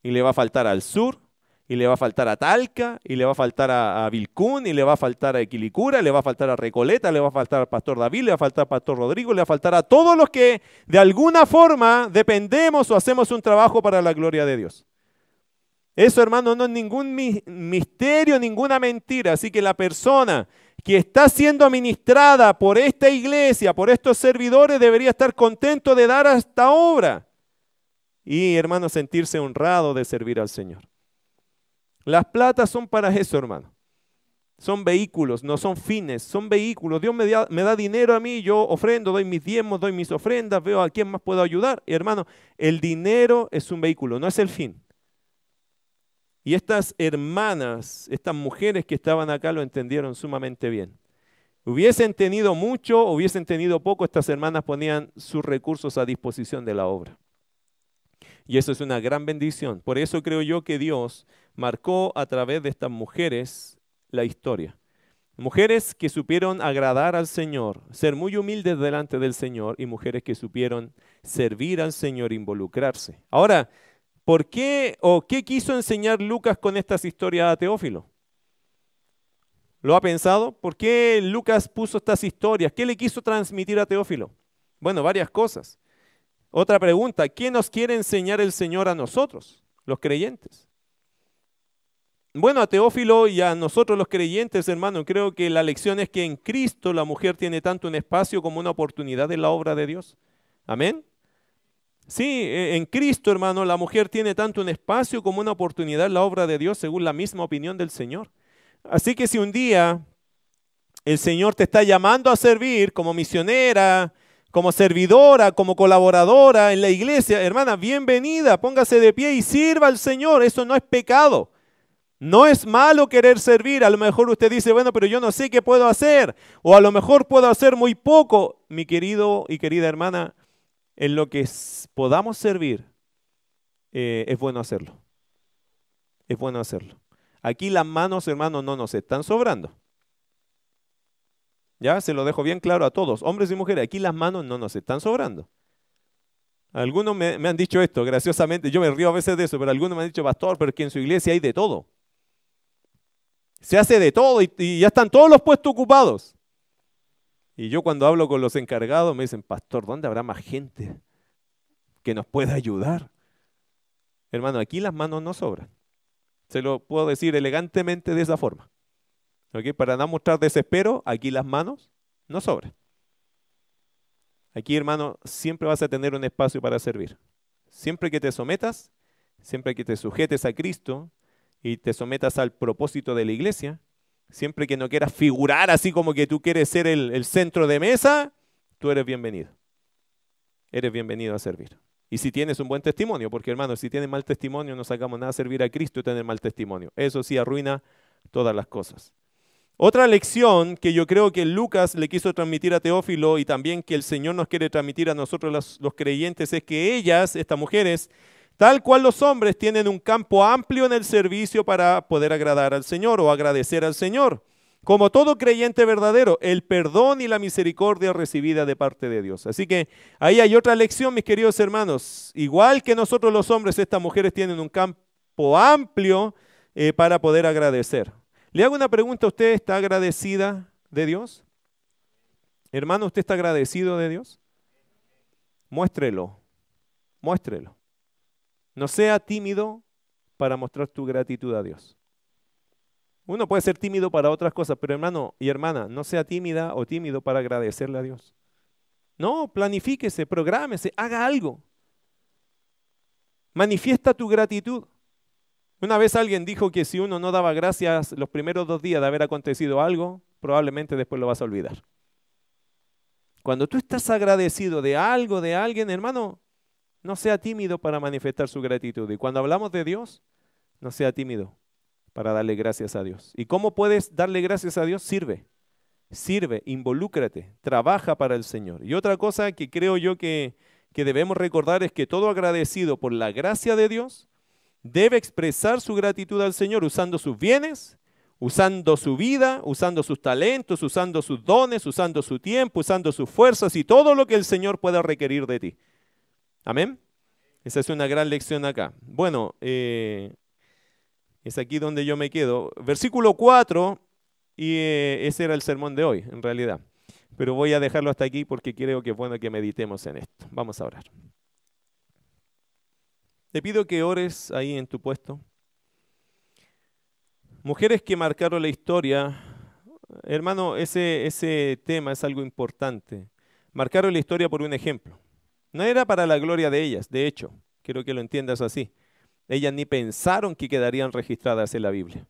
y le va a faltar al sur, y le va a faltar a Talca, y le va a faltar a, Vilcún, y le va a faltar a Equilicura, le va a faltar a Recoleta, le va a faltar al pastor David, le va a faltar al pastor Rodrigo, le va a faltar a todos los que de alguna forma dependemos o hacemos un trabajo para la gloria de Dios. Eso, hermano, no es ningún misterio, ninguna mentira. Así que la persona que está siendo administrada por esta iglesia, por estos servidores, debería estar contento de dar a esta obra. Y, hermano, sentirse honrado de servir al Señor. Las platas son para eso, hermano. Son vehículos, no son fines, son vehículos. Dios me da, dinero a mí, yo ofrendo, doy mis diezmos, doy mis ofrendas, veo a quién más puedo ayudar. Y hermano, el dinero es un vehículo, no es el fin. Y estas hermanas, estas mujeres que estaban acá lo entendieron sumamente bien. Hubiesen tenido mucho, hubiesen tenido poco, estas hermanas ponían sus recursos a disposición de la obra. Y eso es una gran bendición. Por eso creo yo que Dios marcó a través de estas mujeres la historia. Mujeres que supieron agradar al Señor, ser muy humildes delante del Señor y mujeres que supieron servir al Señor, involucrarse. Ahora, ¿por qué o qué quiso enseñar Lucas con estas historias a Teófilo? ¿Lo ha pensado? ¿Por qué Lucas puso estas historias? ¿Qué le quiso transmitir a Teófilo? Bueno, varias cosas. Otra pregunta, ¿qué nos quiere enseñar el Señor a nosotros, los creyentes? Bueno, a Teófilo y a nosotros los creyentes, hermano, creo que la lección es que en Cristo la mujer tiene tanto un espacio como una oportunidad en la obra de Dios. Amén. Sí, e, en Cristo, hermano, la mujer tiene tanto un espacio como una oportunidad en la obra de Dios, según la misma opinión del Señor. Así que si un día el Señor te está llamando a servir como misionera, como servidora, como colaboradora en la iglesia, hermana, bienvenida, póngase de pie y sirva al Señor. Eso no es pecado. No es malo querer servir. A lo mejor usted dice, bueno, pero yo no sé qué puedo hacer. O a lo mejor puedo hacer muy poco. Mi querido y querida hermana, en lo que podamos servir, eh, es bueno hacerlo. Es bueno hacerlo. Aquí las manos, hermanos, no nos están sobrando. Ya se lo dejo bien claro a todos, hombres y mujeres. Aquí las manos no nos están sobrando. Algunos me, me han dicho esto, graciosamente. Yo me río a veces de eso, pero algunos me han dicho, pastor, pero que en su iglesia hay de todo. Se hace de todo y, ya están todos los puestos ocupados. Y yo cuando hablo con los encargados me dicen, pastor, ¿dónde habrá más gente que nos pueda ayudar? Hermano, aquí las manos no sobran. Se lo puedo decir elegantemente de esa forma. Para no mostrar desespero, aquí las manos no sobran. Aquí, hermano, siempre vas a tener un espacio para servir. Siempre que te sometas, siempre que te sujetes a Cristo y te sometas al propósito de la iglesia, siempre que no quieras figurar así como que tú quieres ser el, centro de mesa, tú eres bienvenido. Eres bienvenido a servir. Y si tienes un buen testimonio, porque hermano, si tienes mal testimonio, no sacamos nada a servir a Cristo y tener mal testimonio. Eso sí arruina todas las cosas. Otra lección que yo creo que Lucas le quiso transmitir a Teófilo y también que el Señor nos quiere transmitir a nosotros los, creyentes es que ellas, estas mujeres, tal cual los hombres, tienen un campo amplio en el servicio para poder agradar al Señor o agradecer al Señor. Como todo creyente verdadero, el perdón y la misericordia recibida de parte de Dios. Así que ahí hay otra lección, mis queridos hermanos. Igual que nosotros los hombres, estas mujeres tienen un campo amplio eh, para poder agradecer. Le hago una pregunta, ¿usted está agradecida de Dios? Hermano, ¿usted está agradecido de Dios? Muéstrelo, muéstrelo. No sea tímido para mostrar tu gratitud a Dios. Uno puede ser tímido para otras cosas, pero hermano y hermana, no sea tímida o tímido para agradecerle a Dios. No, planifíquese, prográmese, haga algo. Manifiesta tu gratitud. Una vez alguien dijo que si uno no daba gracias los primeros dos días de haber acontecido algo, probablemente después lo vas a olvidar. Cuando tú estás agradecido de algo, de alguien, hermano, no sea tímido para manifestar su gratitud. Y cuando hablamos de Dios, no sea tímido para darle gracias a Dios. ¿Y cómo puedes darle gracias a Dios? Sirve, sirve, involúcrate, trabaja para el Señor. Y otra cosa que creo yo que, que debemos recordar es que todo agradecido por la gracia de Dios debe expresar su gratitud al Señor usando sus bienes, usando su vida, usando sus talentos, usando sus dones, usando su tiempo, usando sus fuerzas y todo lo que el Señor pueda requerir de ti. Amén. Esa es una gran lección acá. Bueno, eh, es aquí donde yo me quedo. Versículo 4, y eh, ese era el sermón de hoy, en realidad. Pero voy a dejarlo hasta aquí porque creo que es bueno que meditemos en esto. Vamos a orar. Te pido que ores ahí en tu puesto. Mujeres que marcaron la historia, hermano, ese, ese tema es algo importante. Marcaron la historia por un ejemplo. No era para la gloria de ellas, de hecho, quiero que lo entiendas así. Ellas ni pensaron que quedarían registradas en la Biblia.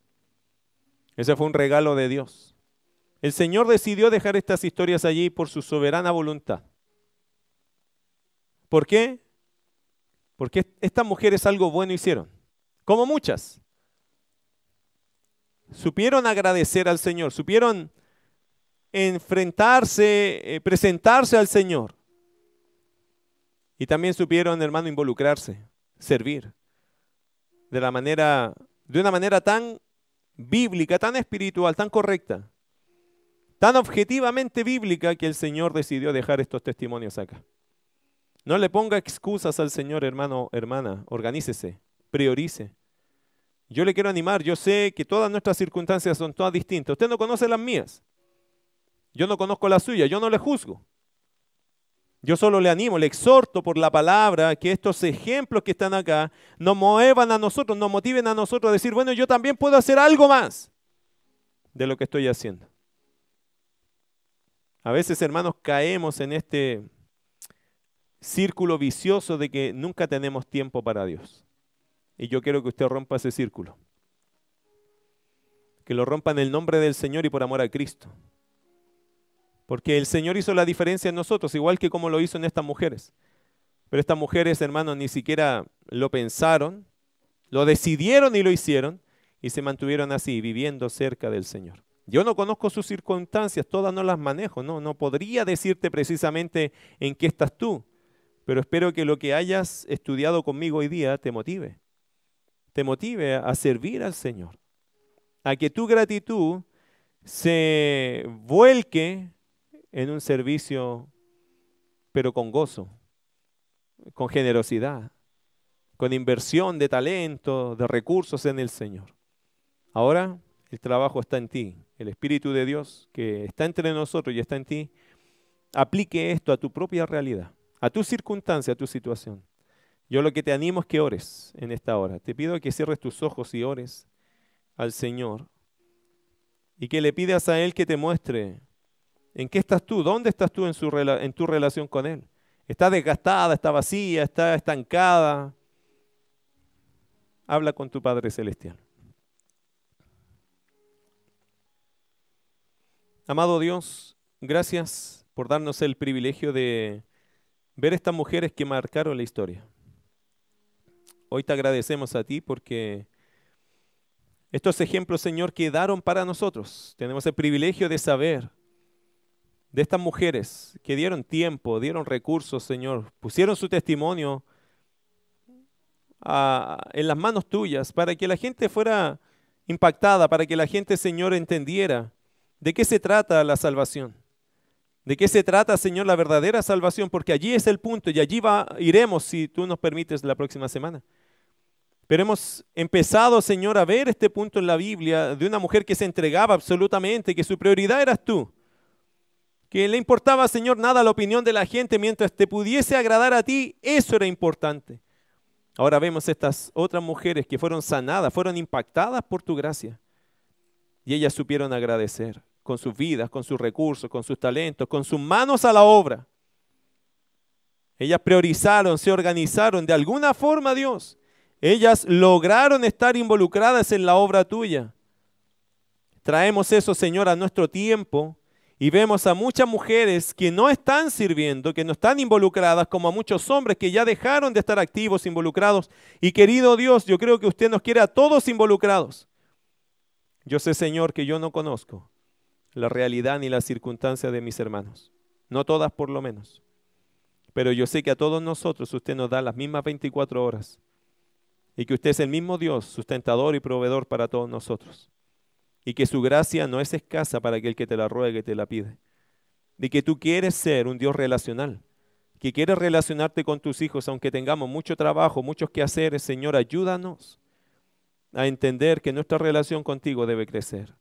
Ese fue un regalo de Dios. El Señor decidió dejar estas historias allí por su soberana voluntad. ¿Por qué? Porque estas mujeres algo bueno hicieron, como muchas. Supieron agradecer al Señor, supieron enfrentarse, eh, presentarse al Señor. Y también supieron, hermano, involucrarse, servir de la manera, de una manera tan bíblica, tan espiritual, tan correcta, tan objetivamente bíblica que el Señor decidió dejar estos testimonios acá. No le ponga excusas al Señor, hermano, hermana. Organícese, priorice. Yo le quiero animar, yo sé que todas nuestras circunstancias son todas distintas. Usted no conoce las mías. Yo no conozco las suyas, yo no le juzgo. Yo solo le animo, le exhorto por la palabra que estos ejemplos que están acá nos muevan a nosotros, nos motiven a nosotros a decir, bueno, yo también puedo hacer algo más de lo que estoy haciendo. A veces, hermanos, caemos en este círculo vicioso de que nunca tenemos tiempo para Dios. Y yo quiero que usted rompa ese círculo. Que lo rompa en el nombre del Señor y por amor a Cristo. Porque el Señor hizo la diferencia en nosotros, igual que como lo hizo en estas mujeres. Pero estas mujeres, hermanos, ni siquiera lo pensaron, lo decidieron y lo hicieron, y se mantuvieron así, viviendo cerca del Señor. Yo no conozco sus circunstancias, todas no las manejo, no, no podría decirte precisamente en qué estás tú, pero espero que lo que hayas estudiado conmigo hoy día te motive, te motive a servir al Señor, a que tu gratitud se vuelque en un servicio, pero con gozo, con generosidad, con inversión de talento, de recursos en el Señor. Ahora, el trabajo está en ti. El Espíritu de Dios que está entre nosotros y está en ti, aplique esto a tu propia realidad, a tu circunstancia, a tu situación. Yo lo que te animo es que ores en esta hora. Te pido que cierres tus ojos y ores al Señor y que le pidas a Él que te muestre en qué estás tú, dónde estás tú en, tu relación con Él. ¿Está desgastada, está vacía, está estancada? Habla con tu Padre Celestial. Amado Dios, gracias por darnos el privilegio de ver estas mujeres que marcaron la historia. Hoy te agradecemos a ti porque estos ejemplos, Señor, quedaron para nosotros. Tenemos el privilegio de saber de estas mujeres que dieron tiempo, dieron recursos, Señor, pusieron su testimonio en las manos tuyas para que la gente fuera impactada, para que la gente, Señor, entendiera ¿De qué se trata la salvación? ¿De qué se trata, Señor, la verdadera salvación? Porque allí es el punto y allí va, iremos si tú nos permites la próxima semana. Pero hemos empezado, Señor, a ver este punto en la Biblia de una mujer que se entregaba absolutamente, que su prioridad eras tú. Que le importaba, Señor, nada la opinión de la gente mientras te pudiese agradar a ti, eso era importante. Ahora vemos estas otras mujeres que fueron sanadas, fueron impactadas por tu gracia. Y ellas supieron agradecer con sus vidas, con sus recursos, con sus talentos, con sus manos a la obra. Ellas priorizaron, se organizaron de alguna forma, Dios. Ellas lograron estar involucradas en la obra tuya. Traemos eso, Señor, a nuestro tiempo y vemos a muchas mujeres que no están sirviendo, que no están involucradas, como a muchos hombres que ya dejaron de estar activos, involucrados. Y querido Dios, yo creo que usted nos quiere a todos involucrados. Yo sé, Señor, que yo no conozco la realidad ni la circunstancia de mis hermanos. No todas por lo menos. Pero yo sé que a todos nosotros usted nos da las mismas 24 horas. Y que usted es el mismo Dios, sustentador y proveedor para todos nosotros. Y que su gracia no es escasa para aquel que te la ruegue y te la pide. Y que tú quieres ser un Dios relacional. Que quieres relacionarte con tus hijos aunque tengamos mucho trabajo, muchos que hacer. Señor, ayúdanos a entender que nuestra relación contigo debe crecer,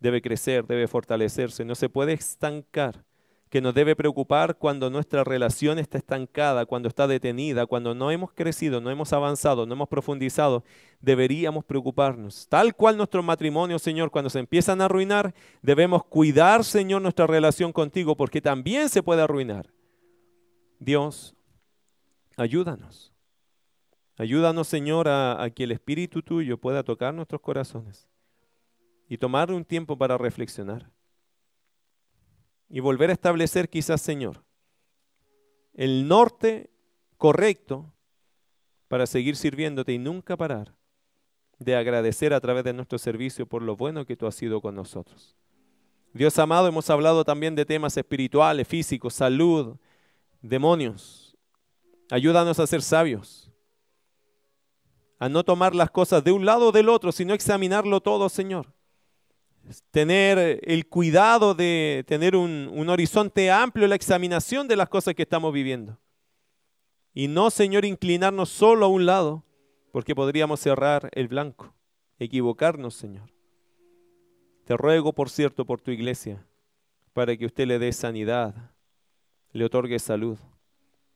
debe crecer, debe fortalecerse, no se puede estancar, que nos debe preocupar cuando nuestra relación está estancada, cuando está detenida, cuando no hemos crecido, no hemos avanzado, no hemos profundizado, deberíamos preocuparnos. Tal cual nuestro matrimonio, Señor, cuando se empiezan a arruinar, debemos cuidar, Señor, nuestra relación contigo, porque también se puede arruinar. Dios, ayúdanos. Ayúdanos, Señor, a, que el Espíritu tuyo pueda tocar nuestros corazones y tomar un tiempo para reflexionar y volver a establecer quizás, Señor, el norte correcto para seguir sirviéndote y nunca parar de agradecer a través de nuestro servicio por lo bueno que tú has sido con nosotros. Dios amado, hemos hablado también de temas espirituales, físicos, salud, demonios. Ayúdanos a ser sabios a no tomar las cosas de un lado o del otro, sino examinarlo todo, Señor. Tener el cuidado de tener un, un horizonte amplio en la examinación de las cosas que estamos viviendo. Y no, Señor, inclinarnos solo a un lado, porque podríamos cerrar el blanco, equivocarnos, Señor. Te ruego, por cierto, por tu iglesia, para que usted le dé sanidad, le otorgue salud.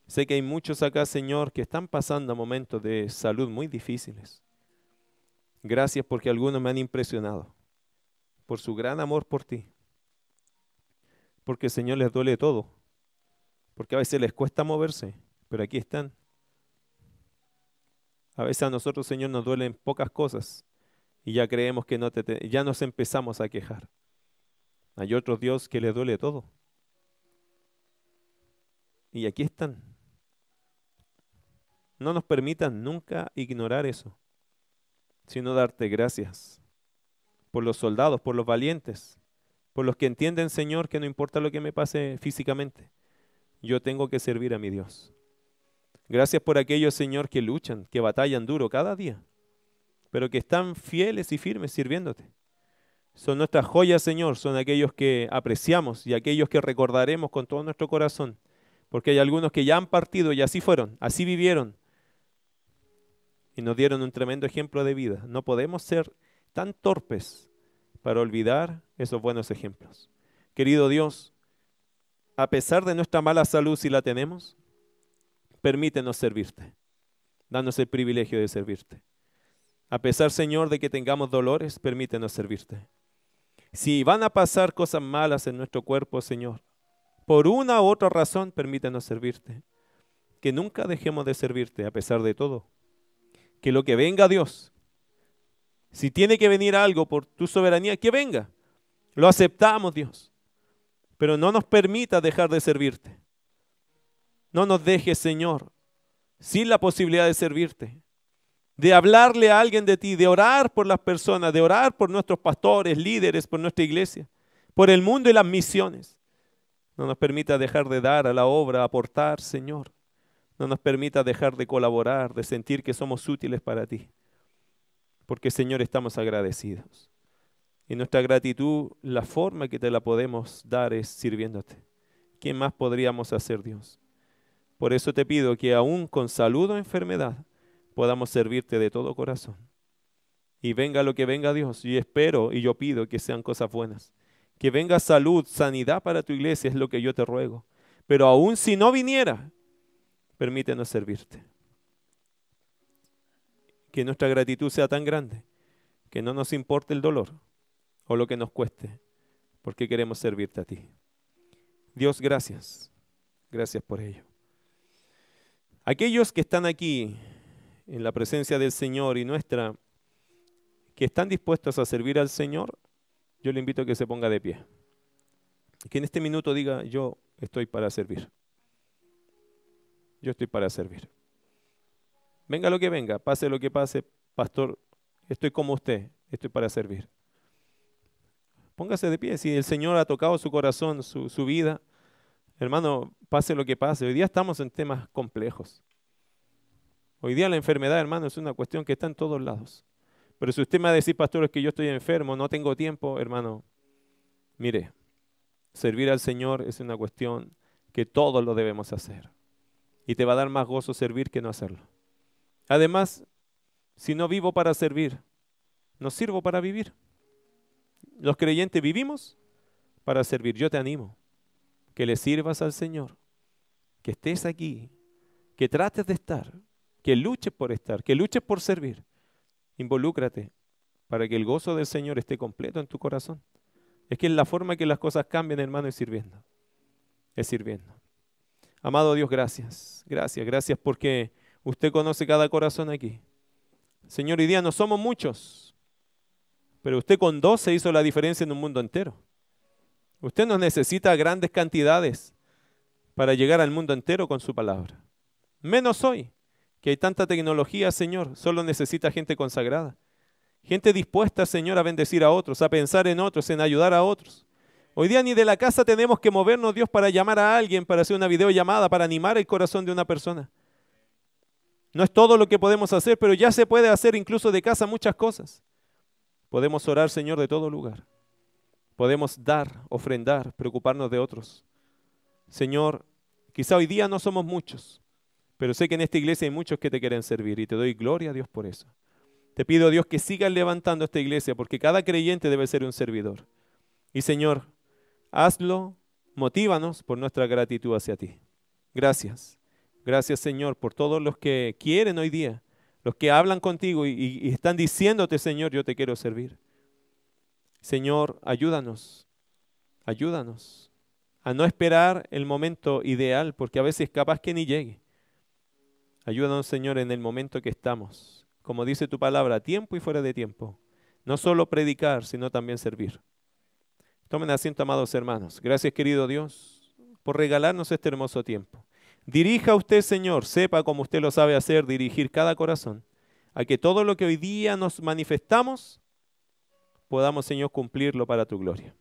Sé que hay muchos acá, Señor, que están pasando momentos de salud muy difíciles. Gracias porque algunos me han impresionado por su gran amor por ti. Porque, Señor, les duele todo. Porque a veces les cuesta moverse, pero aquí están. A veces a nosotros, Señor, nos duelen pocas cosas y ya creemos que no te, ya nos empezamos a quejar. Hay otros Dios que les duele todo. Y aquí están. No nos permitan nunca ignorar eso, sino darte gracias por los soldados, por los valientes, por los que entienden, Señor, que no importa lo que me pase físicamente, yo tengo que servir a mi Dios. Gracias por aquellos, Señor, que luchan, que batallan duro cada día, pero que están fieles y firmes sirviéndote. Son nuestras joyas, Señor, son aquellos que apreciamos y aquellos que recordaremos con todo nuestro corazón, porque hay algunos que ya han partido y así fueron, así vivieron, y nos dieron un tremendo ejemplo de vida. No podemos ser tan torpes para olvidar esos buenos ejemplos. Querido Dios, a pesar de nuestra mala salud si la tenemos, permítenos servirte. Danos el privilegio de servirte. A pesar, Señor, de que tengamos dolores, permítenos servirte. Si van a pasar cosas malas en nuestro cuerpo, Señor, por una u otra razón, permítenos servirte. Que nunca dejemos de servirte a pesar de todo. Que lo que venga Dios, si tiene que venir algo por tu soberanía, que venga. Lo aceptamos, Dios. Pero no nos permita dejar de servirte. No nos dejes, Señor, sin la posibilidad de servirte de hablarle a alguien de ti, de orar por las personas, de orar por nuestros pastores, líderes, por nuestra iglesia, por el mundo y las misiones. No nos permita dejar de dar a la obra, aportar, Señor. No nos permita dejar de colaborar, de sentir que somos útiles para ti. Porque, Señor, estamos agradecidos. Y nuestra gratitud, la forma que te la podemos dar es sirviéndote. ¿Qué más podríamos hacer, Dios? Por eso te pido que aún con salud o enfermedad, podamos servirte de todo corazón. Y venga lo que venga Dios, y espero y yo pido que sean cosas buenas. Que venga salud, sanidad para tu iglesia, es lo que yo te ruego. Pero aún si no viniera, permítenos servirte. Que nuestra gratitud sea tan grande que no nos importe el dolor o lo que nos cueste, porque queremos servirte a ti. Dios, gracias. Gracias por ello. Aquellos que están aquí en la presencia del Señor y nuestra, que están dispuestos a servir al Señor, yo le invito a que se ponga de pie. Que en este minuto diga, yo estoy para servir. Yo estoy para servir. Venga lo que venga, pase lo que pase, pastor, estoy como usted, estoy para servir. Póngase de pie, si el Señor ha tocado su corazón, su, su vida, hermano, pase lo que pase. Hoy día estamos en temas complejos. Hoy día la enfermedad, hermano, es una cuestión que está en todos lados. Pero si usted me va a decir, pastor, es que yo estoy enfermo, no tengo tiempo, hermano, mire, servir al Señor es una cuestión que todos lo debemos hacer. Y te va a dar más gozo servir que no hacerlo. Además, si no vivo para servir, no sirvo para vivir. Los creyentes vivimos para servir. Yo te animo que le sirvas al Señor, que estés aquí, que trates de estar, que luches por estar, que luches por servir. Involúcrate para que el gozo del Señor esté completo en tu corazón. Es que es la forma que las cosas cambian, hermano, es sirviendo. Es sirviendo. Amado Dios, gracias. Gracias, gracias porque usted conoce cada corazón aquí. Señor, hoy día no somos muchos, pero usted con dos se hizo la diferencia en un mundo entero. Usted no necesita grandes cantidades para llegar al mundo entero con su palabra. Menos hoy que hay tanta tecnología, Señor, solo necesita gente consagrada. Gente dispuesta, Señor, a bendecir a otros, a pensar en otros, en ayudar a otros. Hoy día ni de la casa tenemos que movernos, Dios, para llamar a alguien, para hacer una videollamada, para animar el corazón de una persona. No es todo lo que podemos hacer, pero ya se puede hacer incluso de casa muchas cosas. Podemos orar, Señor, de todo lugar. Podemos dar, ofrendar, preocuparnos de otros. Señor, quizá hoy día no somos muchos, pero sé que en esta iglesia hay muchos que te quieren servir y te doy gloria a Dios por eso. Te pido, Dios, que sigas levantando esta iglesia porque cada creyente debe ser un servidor. Y Señor, hazlo, motívanos por nuestra gratitud hacia ti. Gracias. Gracias, Señor, por todos los que quieren hoy día, los que hablan contigo y, están diciéndote, Señor, yo te quiero servir. Señor, ayúdanos, ayúdanos a no esperar el momento ideal, porque a veces capaz que ni llegue. Ayúdanos, Señor, en el momento que estamos. Como dice tu palabra, a tiempo y fuera de tiempo. No solo predicar, sino también servir. Tomen asiento, amados hermanos. Gracias, querido Dios, por regalarnos este hermoso tiempo. Dirija usted, Señor, sepa como usted lo sabe hacer, dirigir cada corazón, a que todo lo que hoy día nos manifestamos, podamos, Señor, cumplirlo para tu gloria.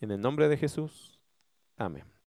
En el nombre de Jesús. Amén.